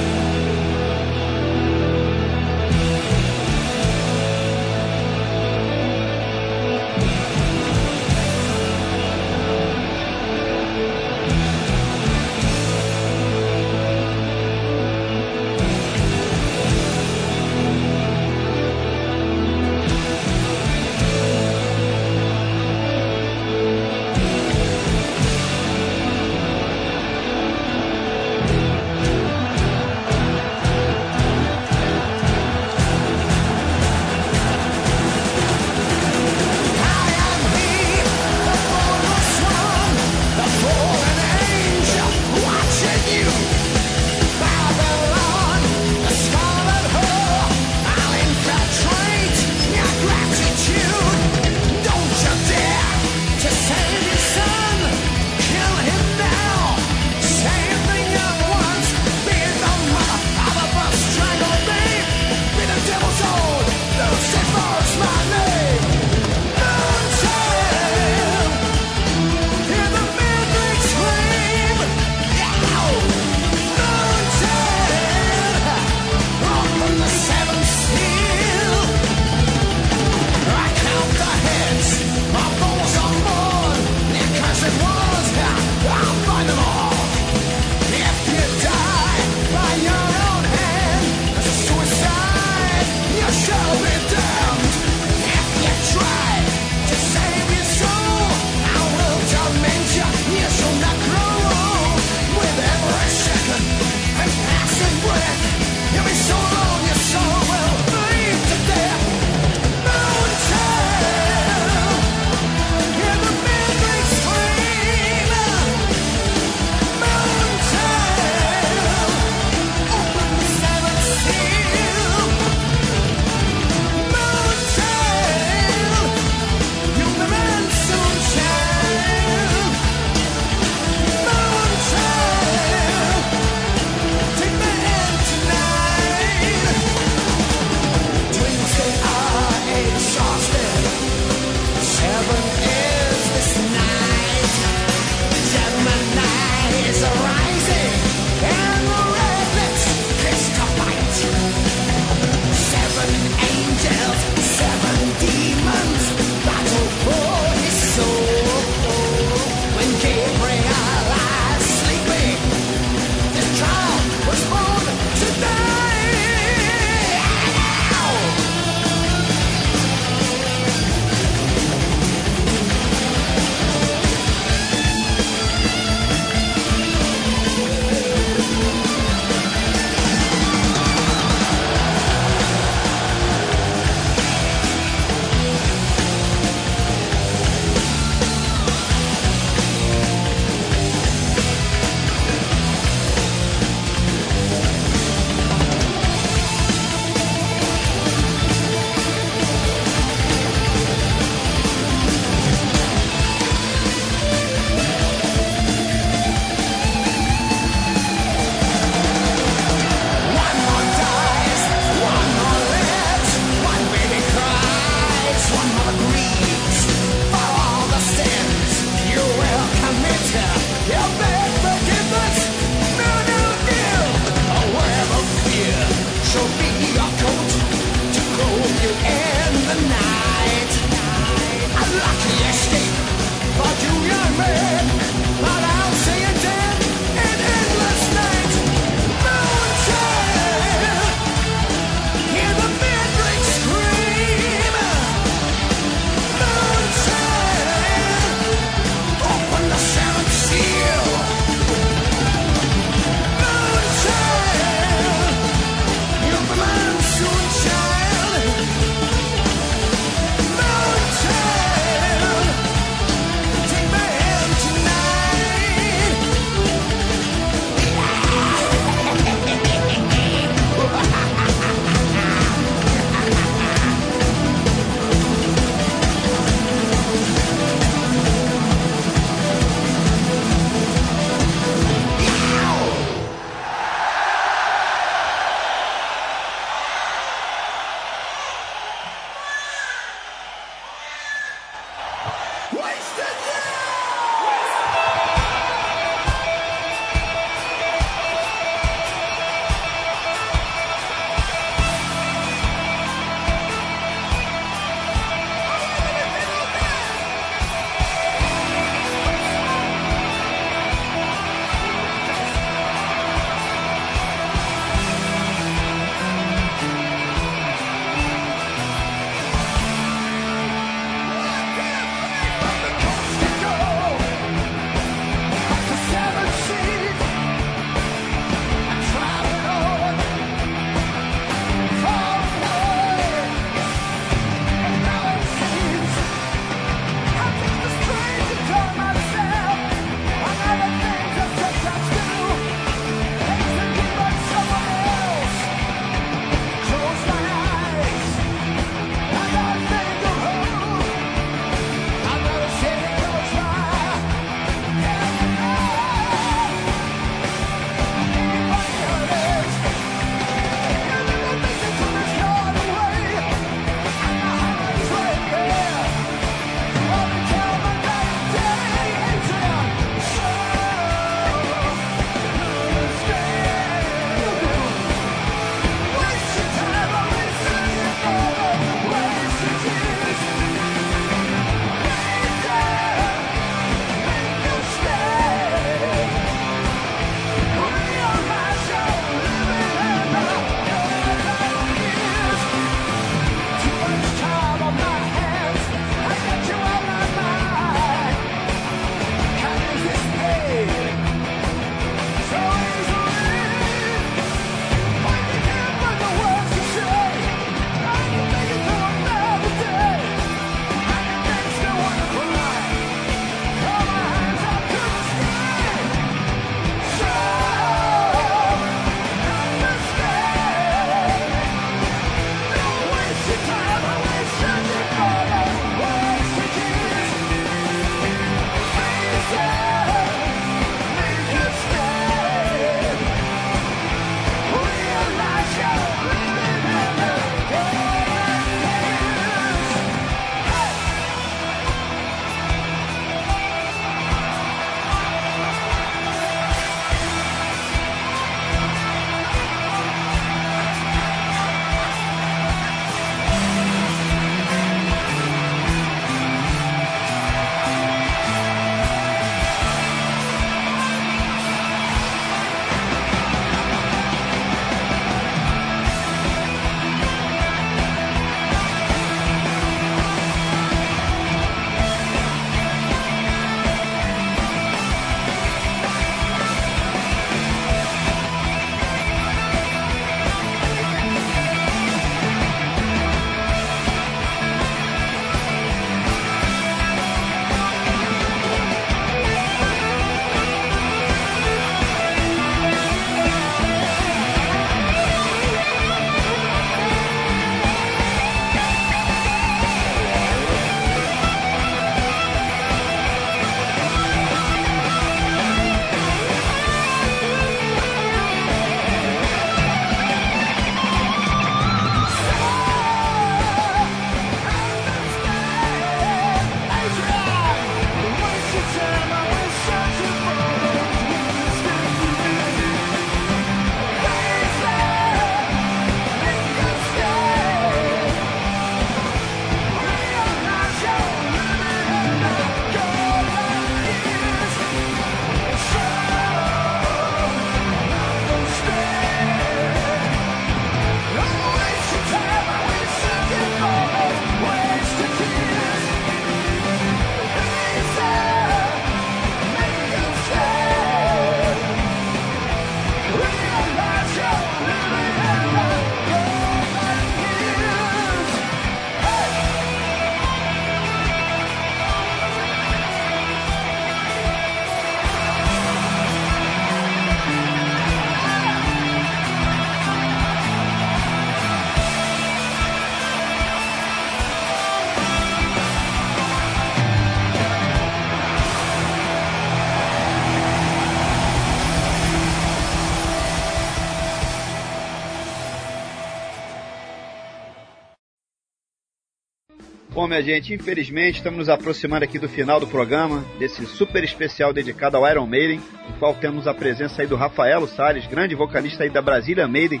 Minha gente, infelizmente estamos nos aproximando aqui do final do programa, desse super especial dedicado ao Iron Maiden, no qual temos a presença aí do Rafaelo Salles, grande vocalista aí da Brasília Maiden,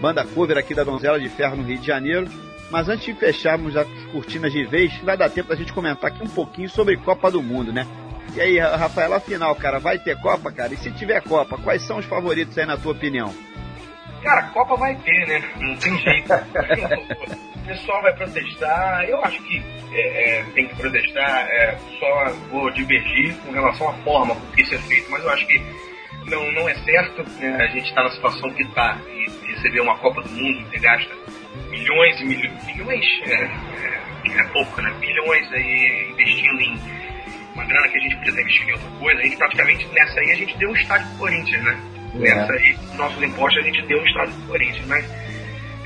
banda cover aqui da Donzela de Ferro no Rio de Janeiro. Mas antes de fecharmos as cortinas de vez, vai dar tempo da gente comentar aqui um pouquinho sobre Copa do Mundo, né? E aí, Rafael, afinal, cara, vai ter Copa, cara? E se tiver Copa, quais são os favoritos aí na tua opinião? Cara, Copa vai ter, né? Não tem jeito. o pessoal vai protestar. Eu acho que é, é, tem que protestar. É, só vou divergir com relação à forma com que isso é feito, mas eu acho que não, não é certo né, a gente estar na situação que está e receber uma Copa do Mundo que gasta milhões e milhões. Milhões é, é, é pouco, né? Bilhões aí investindo em uma grana que a gente precisa investir em outra coisa. A gente praticamente nessa aí a gente deu um estádio pro Corinthians, né? É. Nessa aí, nossos impostos a gente deu um estádio pro Corinthians, mas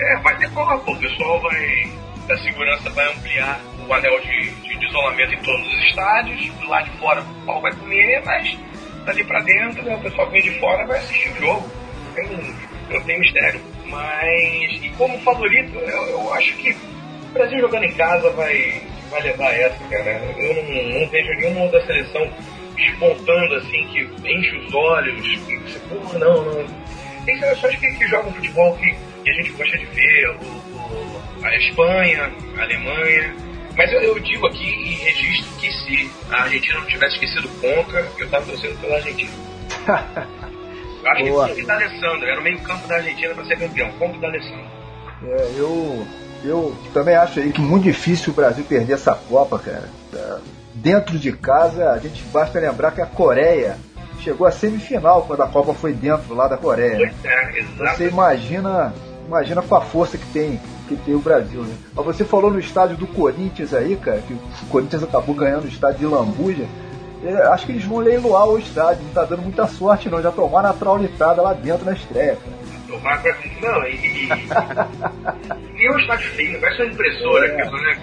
é, vai ter Copa, o pessoal vai. A segurança vai ampliar o anel de, de, isolamento em todos os estádios, do lado de fora o pau vai comer, mas dali pra dentro, né, o pessoal que vem de fora vai assistir o jogo. Tem, não tem mistério. Mas, e como favorito, eu, eu acho que o Brasil jogando em casa vai, vai levar essa, cara. Eu não, não vejo nenhuma outra seleção espontando assim, que enche os olhos, que você, pô, não, não. Tem seleções que, que jogam futebol que, que a gente gosta de ver, o, o- a Espanha, a Alemanha. Mas eu, eu digo aqui e registro que se a Argentina não tivesse esquecido Conca, eu tava torcendo pela Argentina. Eu acho Boa. que Conca e D'Alessandro, era o meio campo da Argentina para ser campeão, Conca e D'Alessandro. É, eu, eu também acho aí que muito difícil o Brasil perder essa Copa, cara. É, Dentro de casa, a gente basta lembrar que a Coreia chegou à semifinal quando a Copa foi dentro lá da Coreia. né? É. Você imagina, imagina com a força que tem, que tem o Brasil, né? Mas você falou no estádio do Corinthians aí, cara, que o Corinthians acabou ganhando o estádio de Lambuja. Acho que eles vão leiloar o estádio, não tá dando muita sorte não, já tomaram a traulitada lá dentro na estreia, cara. Tomar pra... Não, e. e... e é um estádio feio, parece uma impressora É. aquilo, né?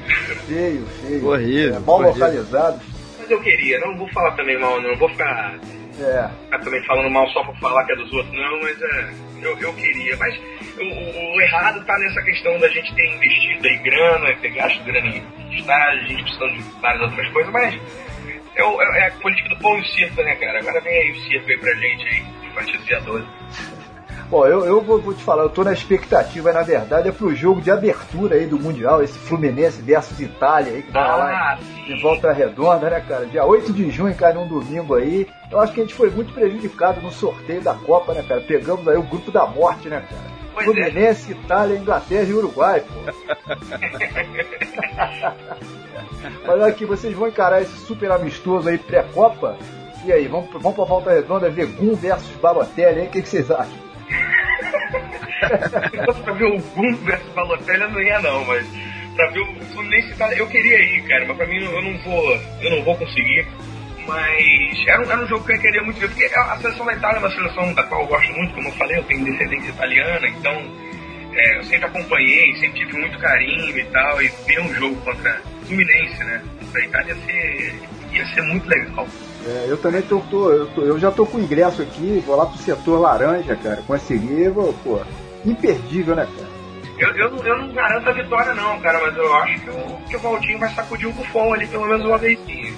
Feio, feio. Horrível, É, mal horrível. localizado. Mas eu queria, não vou falar também mal, não vou ficar, É, ficar também falando mal só por falar que é dos outros, não, mas é. Eu, eu queria. Mas o, o- errado tá nessa questão da gente ter investido aí grana, ter gasto grana em estádio, a gente precisando de várias outras coisas, mas. É, o- é a política do pão e o circo, né, cara? Agora vem aí o circo aí pra gente aí, de fantasiadores. Bom, eu, eu vou, vou te falar, eu tô na expectativa, na verdade, é pro jogo de abertura aí do Mundial, esse Fluminense versus Itália aí, que vai lá Ah, em, em volta redonda, né, cara? Dia 8 de junho, cai num domingo aí. Eu acho que a gente foi muito prejudicado no sorteio da Copa, né, cara? Pegamos aí o grupo da morte, né, cara? Pois é. Fluminense, Itália, Inglaterra e Uruguai, pô. Mas aqui, vocês vão encarar esse super amistoso aí pré-Copa? E aí, vamos, vamos pra volta redonda ver Gum versus Balotelli aí, o que, que vocês acham? Pra ver o Gum versus Balotelli, eu não ia não, mas pra ver o Fluminense, tá- eu queria ir, cara, mas pra mim eu não vou, eu não vou conseguir. Mas era um, era um jogo que eu queria muito ver, porque a a seleção da Itália é uma seleção da qual eu gosto muito, como eu falei, eu tenho descendência italiana, então é, eu sempre acompanhei, sempre tive muito carinho e tal, e ver um jogo contra o Fluminense, né, contra a Itália ia ser, ia ser muito legal. É, eu também tô, tô- eu, tô- eu já tô com ingresso aqui, vou lá pro setor laranja, cara. Consegui, vou, pô, imperdível, né, cara? Eu, eu, não- eu não garanto a vitória não, cara, mas eu acho que o, que o Valtinho vai sacudir o Buffon ali pelo menos uma vezinha.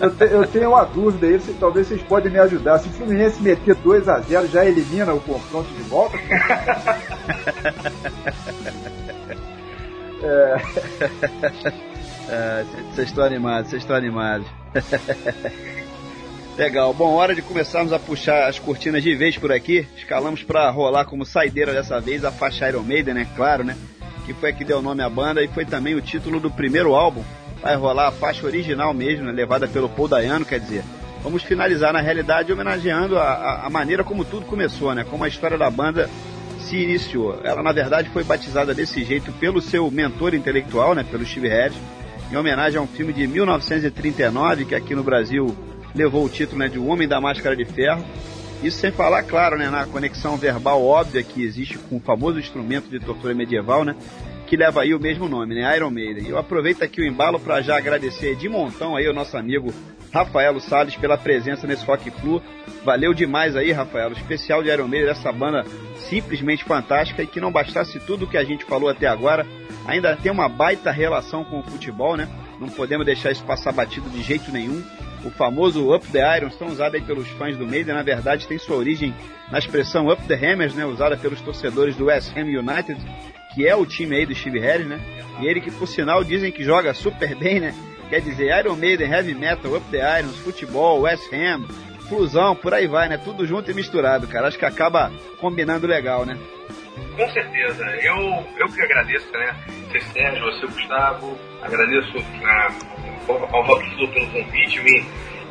Eu, te- eu tenho uma dúvida aí, se- talvez vocês podem me ajudar. Se o Fluminense meter 2 a 0 já elimina o confronto de volta? É, Ah, Vocês estão animados, vocês estão animados. Legal, bom, hora de começarmos a puxar as cortinas de vez por aqui. Escalamos para rolar como saideira dessa vez a faixa Iron Maiden, né? Claro, né? Que foi a que deu nome à banda e foi também o título do primeiro álbum. Vai rolar a faixa original mesmo, né? levada pelo Paul Dayano, quer dizer. Vamos finalizar, na realidade, homenageando a, a- maneira como tudo começou, né? Como a história da banda se iniciou. Ela, na verdade, foi batizada desse jeito pelo seu mentor intelectual, né? Pelo Steve Harris, em homenagem a um filme de 1939, que aqui no Brasil levou o título né, de O Homem da Máscara de Ferro. Isso sem falar, claro, né, na conexão verbal óbvia que existe com o famoso instrumento de tortura medieval, né? Que leva aí o mesmo nome, né? Iron Maiden. Eu aproveito aqui o embalo para já agradecer de montão aí o nosso amigo Rafaelo Salles pela presença nesse Rock Flu. Valeu demais aí, Rafael. O especial de Iron Maiden, essa banda simplesmente fantástica e que não bastasse tudo que a gente falou até agora, ainda tem uma baita relação com o futebol, né? Não podemos deixar isso passar batido de jeito nenhum. O famoso Up the Irons, tão usado aí pelos fãs do Maiden, na verdade tem sua origem na expressão Up the Hammers, né? Usada pelos torcedores do West Ham United, que é o time aí do Steve Harris, né? E ele que, por sinal, dizem que joga super bem, né? Quer dizer, Iron Maiden, Heavy Metal, Up the Irons, futebol, West Ham, fusão, por aí vai, né? Tudo junto e misturado, cara. Acho que acaba combinando legal, né? Com certeza. Eu, eu que agradeço, né? Você, Sérgio, você, Gustavo. Agradeço né, ao Rock pelo convite. Me,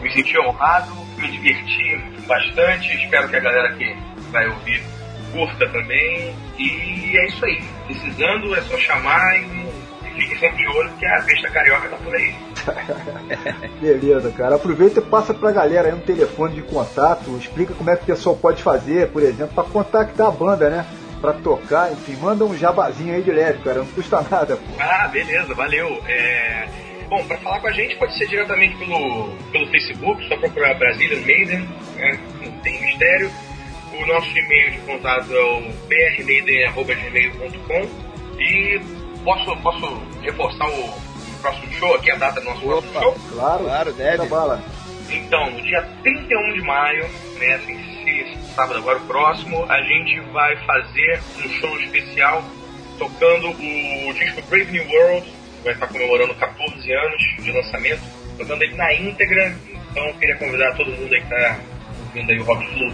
me senti honrado, me diverti bastante. Espero que a galera que vai ouvir curta também. E é isso aí. Precisando, é só chamar e, fique sempre de olho que a besta carioca tá por aí. Beleza, cara. Aproveita e passa pra galera aí um telefone de contato, explica como é que o pessoal pode fazer, por exemplo, pra contactar a banda, né? Pra tocar, enfim, manda um jabazinho aí de leve, cara, não custa nada, pô. Ah, beleza, valeu. É, Bom, para falar com a gente pode ser diretamente pelo, pelo Facebook, só procurar Brazilian Maiden, né? não tem mistério. O nosso e-mail de contato é o brmaiden.gmail.com e posso, posso reforçar o próximo show aqui, a data do nosso próximo Opa. show? Claro, Claro, deve. bala. Então, no dia 31 de maio, né, assim, esse sábado agora o próximo, a gente vai fazer um show especial tocando o disco Brave New World, vai estar comemorando 14 anos de lançamento, tocando ele na íntegra, então eu queria convidar todo mundo aí que está ouvindo aí o Rock Flu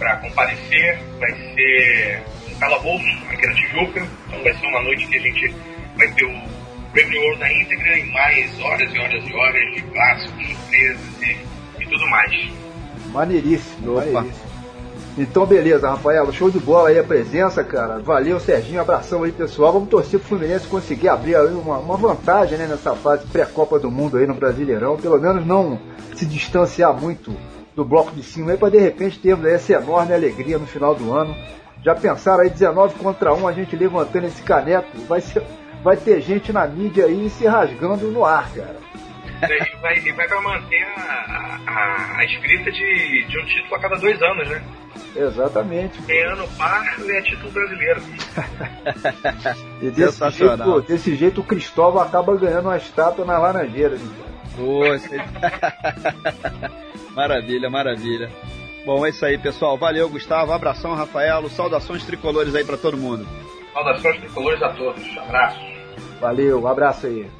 para comparecer, vai ser um calabouço aqui na Tijuca, então vai ser uma noite que a gente vai ter o Brave New World na íntegra e mais horas e horas e horas de clássicos, surpresas e, e tudo mais. Maneiríssimo, Opa. maneiríssimo. Então, beleza, Rafael, show de bola aí a presença, cara. Valeu, Serginho, abração aí, pessoal. Vamos torcer pro Fluminense conseguir abrir aí uma, uma vantagem, né, nessa fase pré-Copa do Mundo aí no Brasileirão. Pelo menos não se distanciar muito do bloco de cima aí, pra de repente termos aí essa enorme alegria no final do ano. Já pensaram aí, 19 contra 1, a gente levantando esse caneco, vai, ser, vai ter gente na mídia aí se rasgando no ar, cara. E vai, e vai pra manter a, a, a escrita de, de um título a cada dois anos, né? Exatamente. Tem ano par é título brasileiro. E desse jeito, desse jeito o Cristóvão acaba ganhando uma estátua na Laranjeira. né? Pô, você- maravilha, maravilha. Bom, é isso aí, pessoal. Valeu, Gustavo. Abração, Rafaelo. Saudações tricolores aí pra todo mundo. Saudações tricolores a todos. Abraços. Valeu, um abraço aí.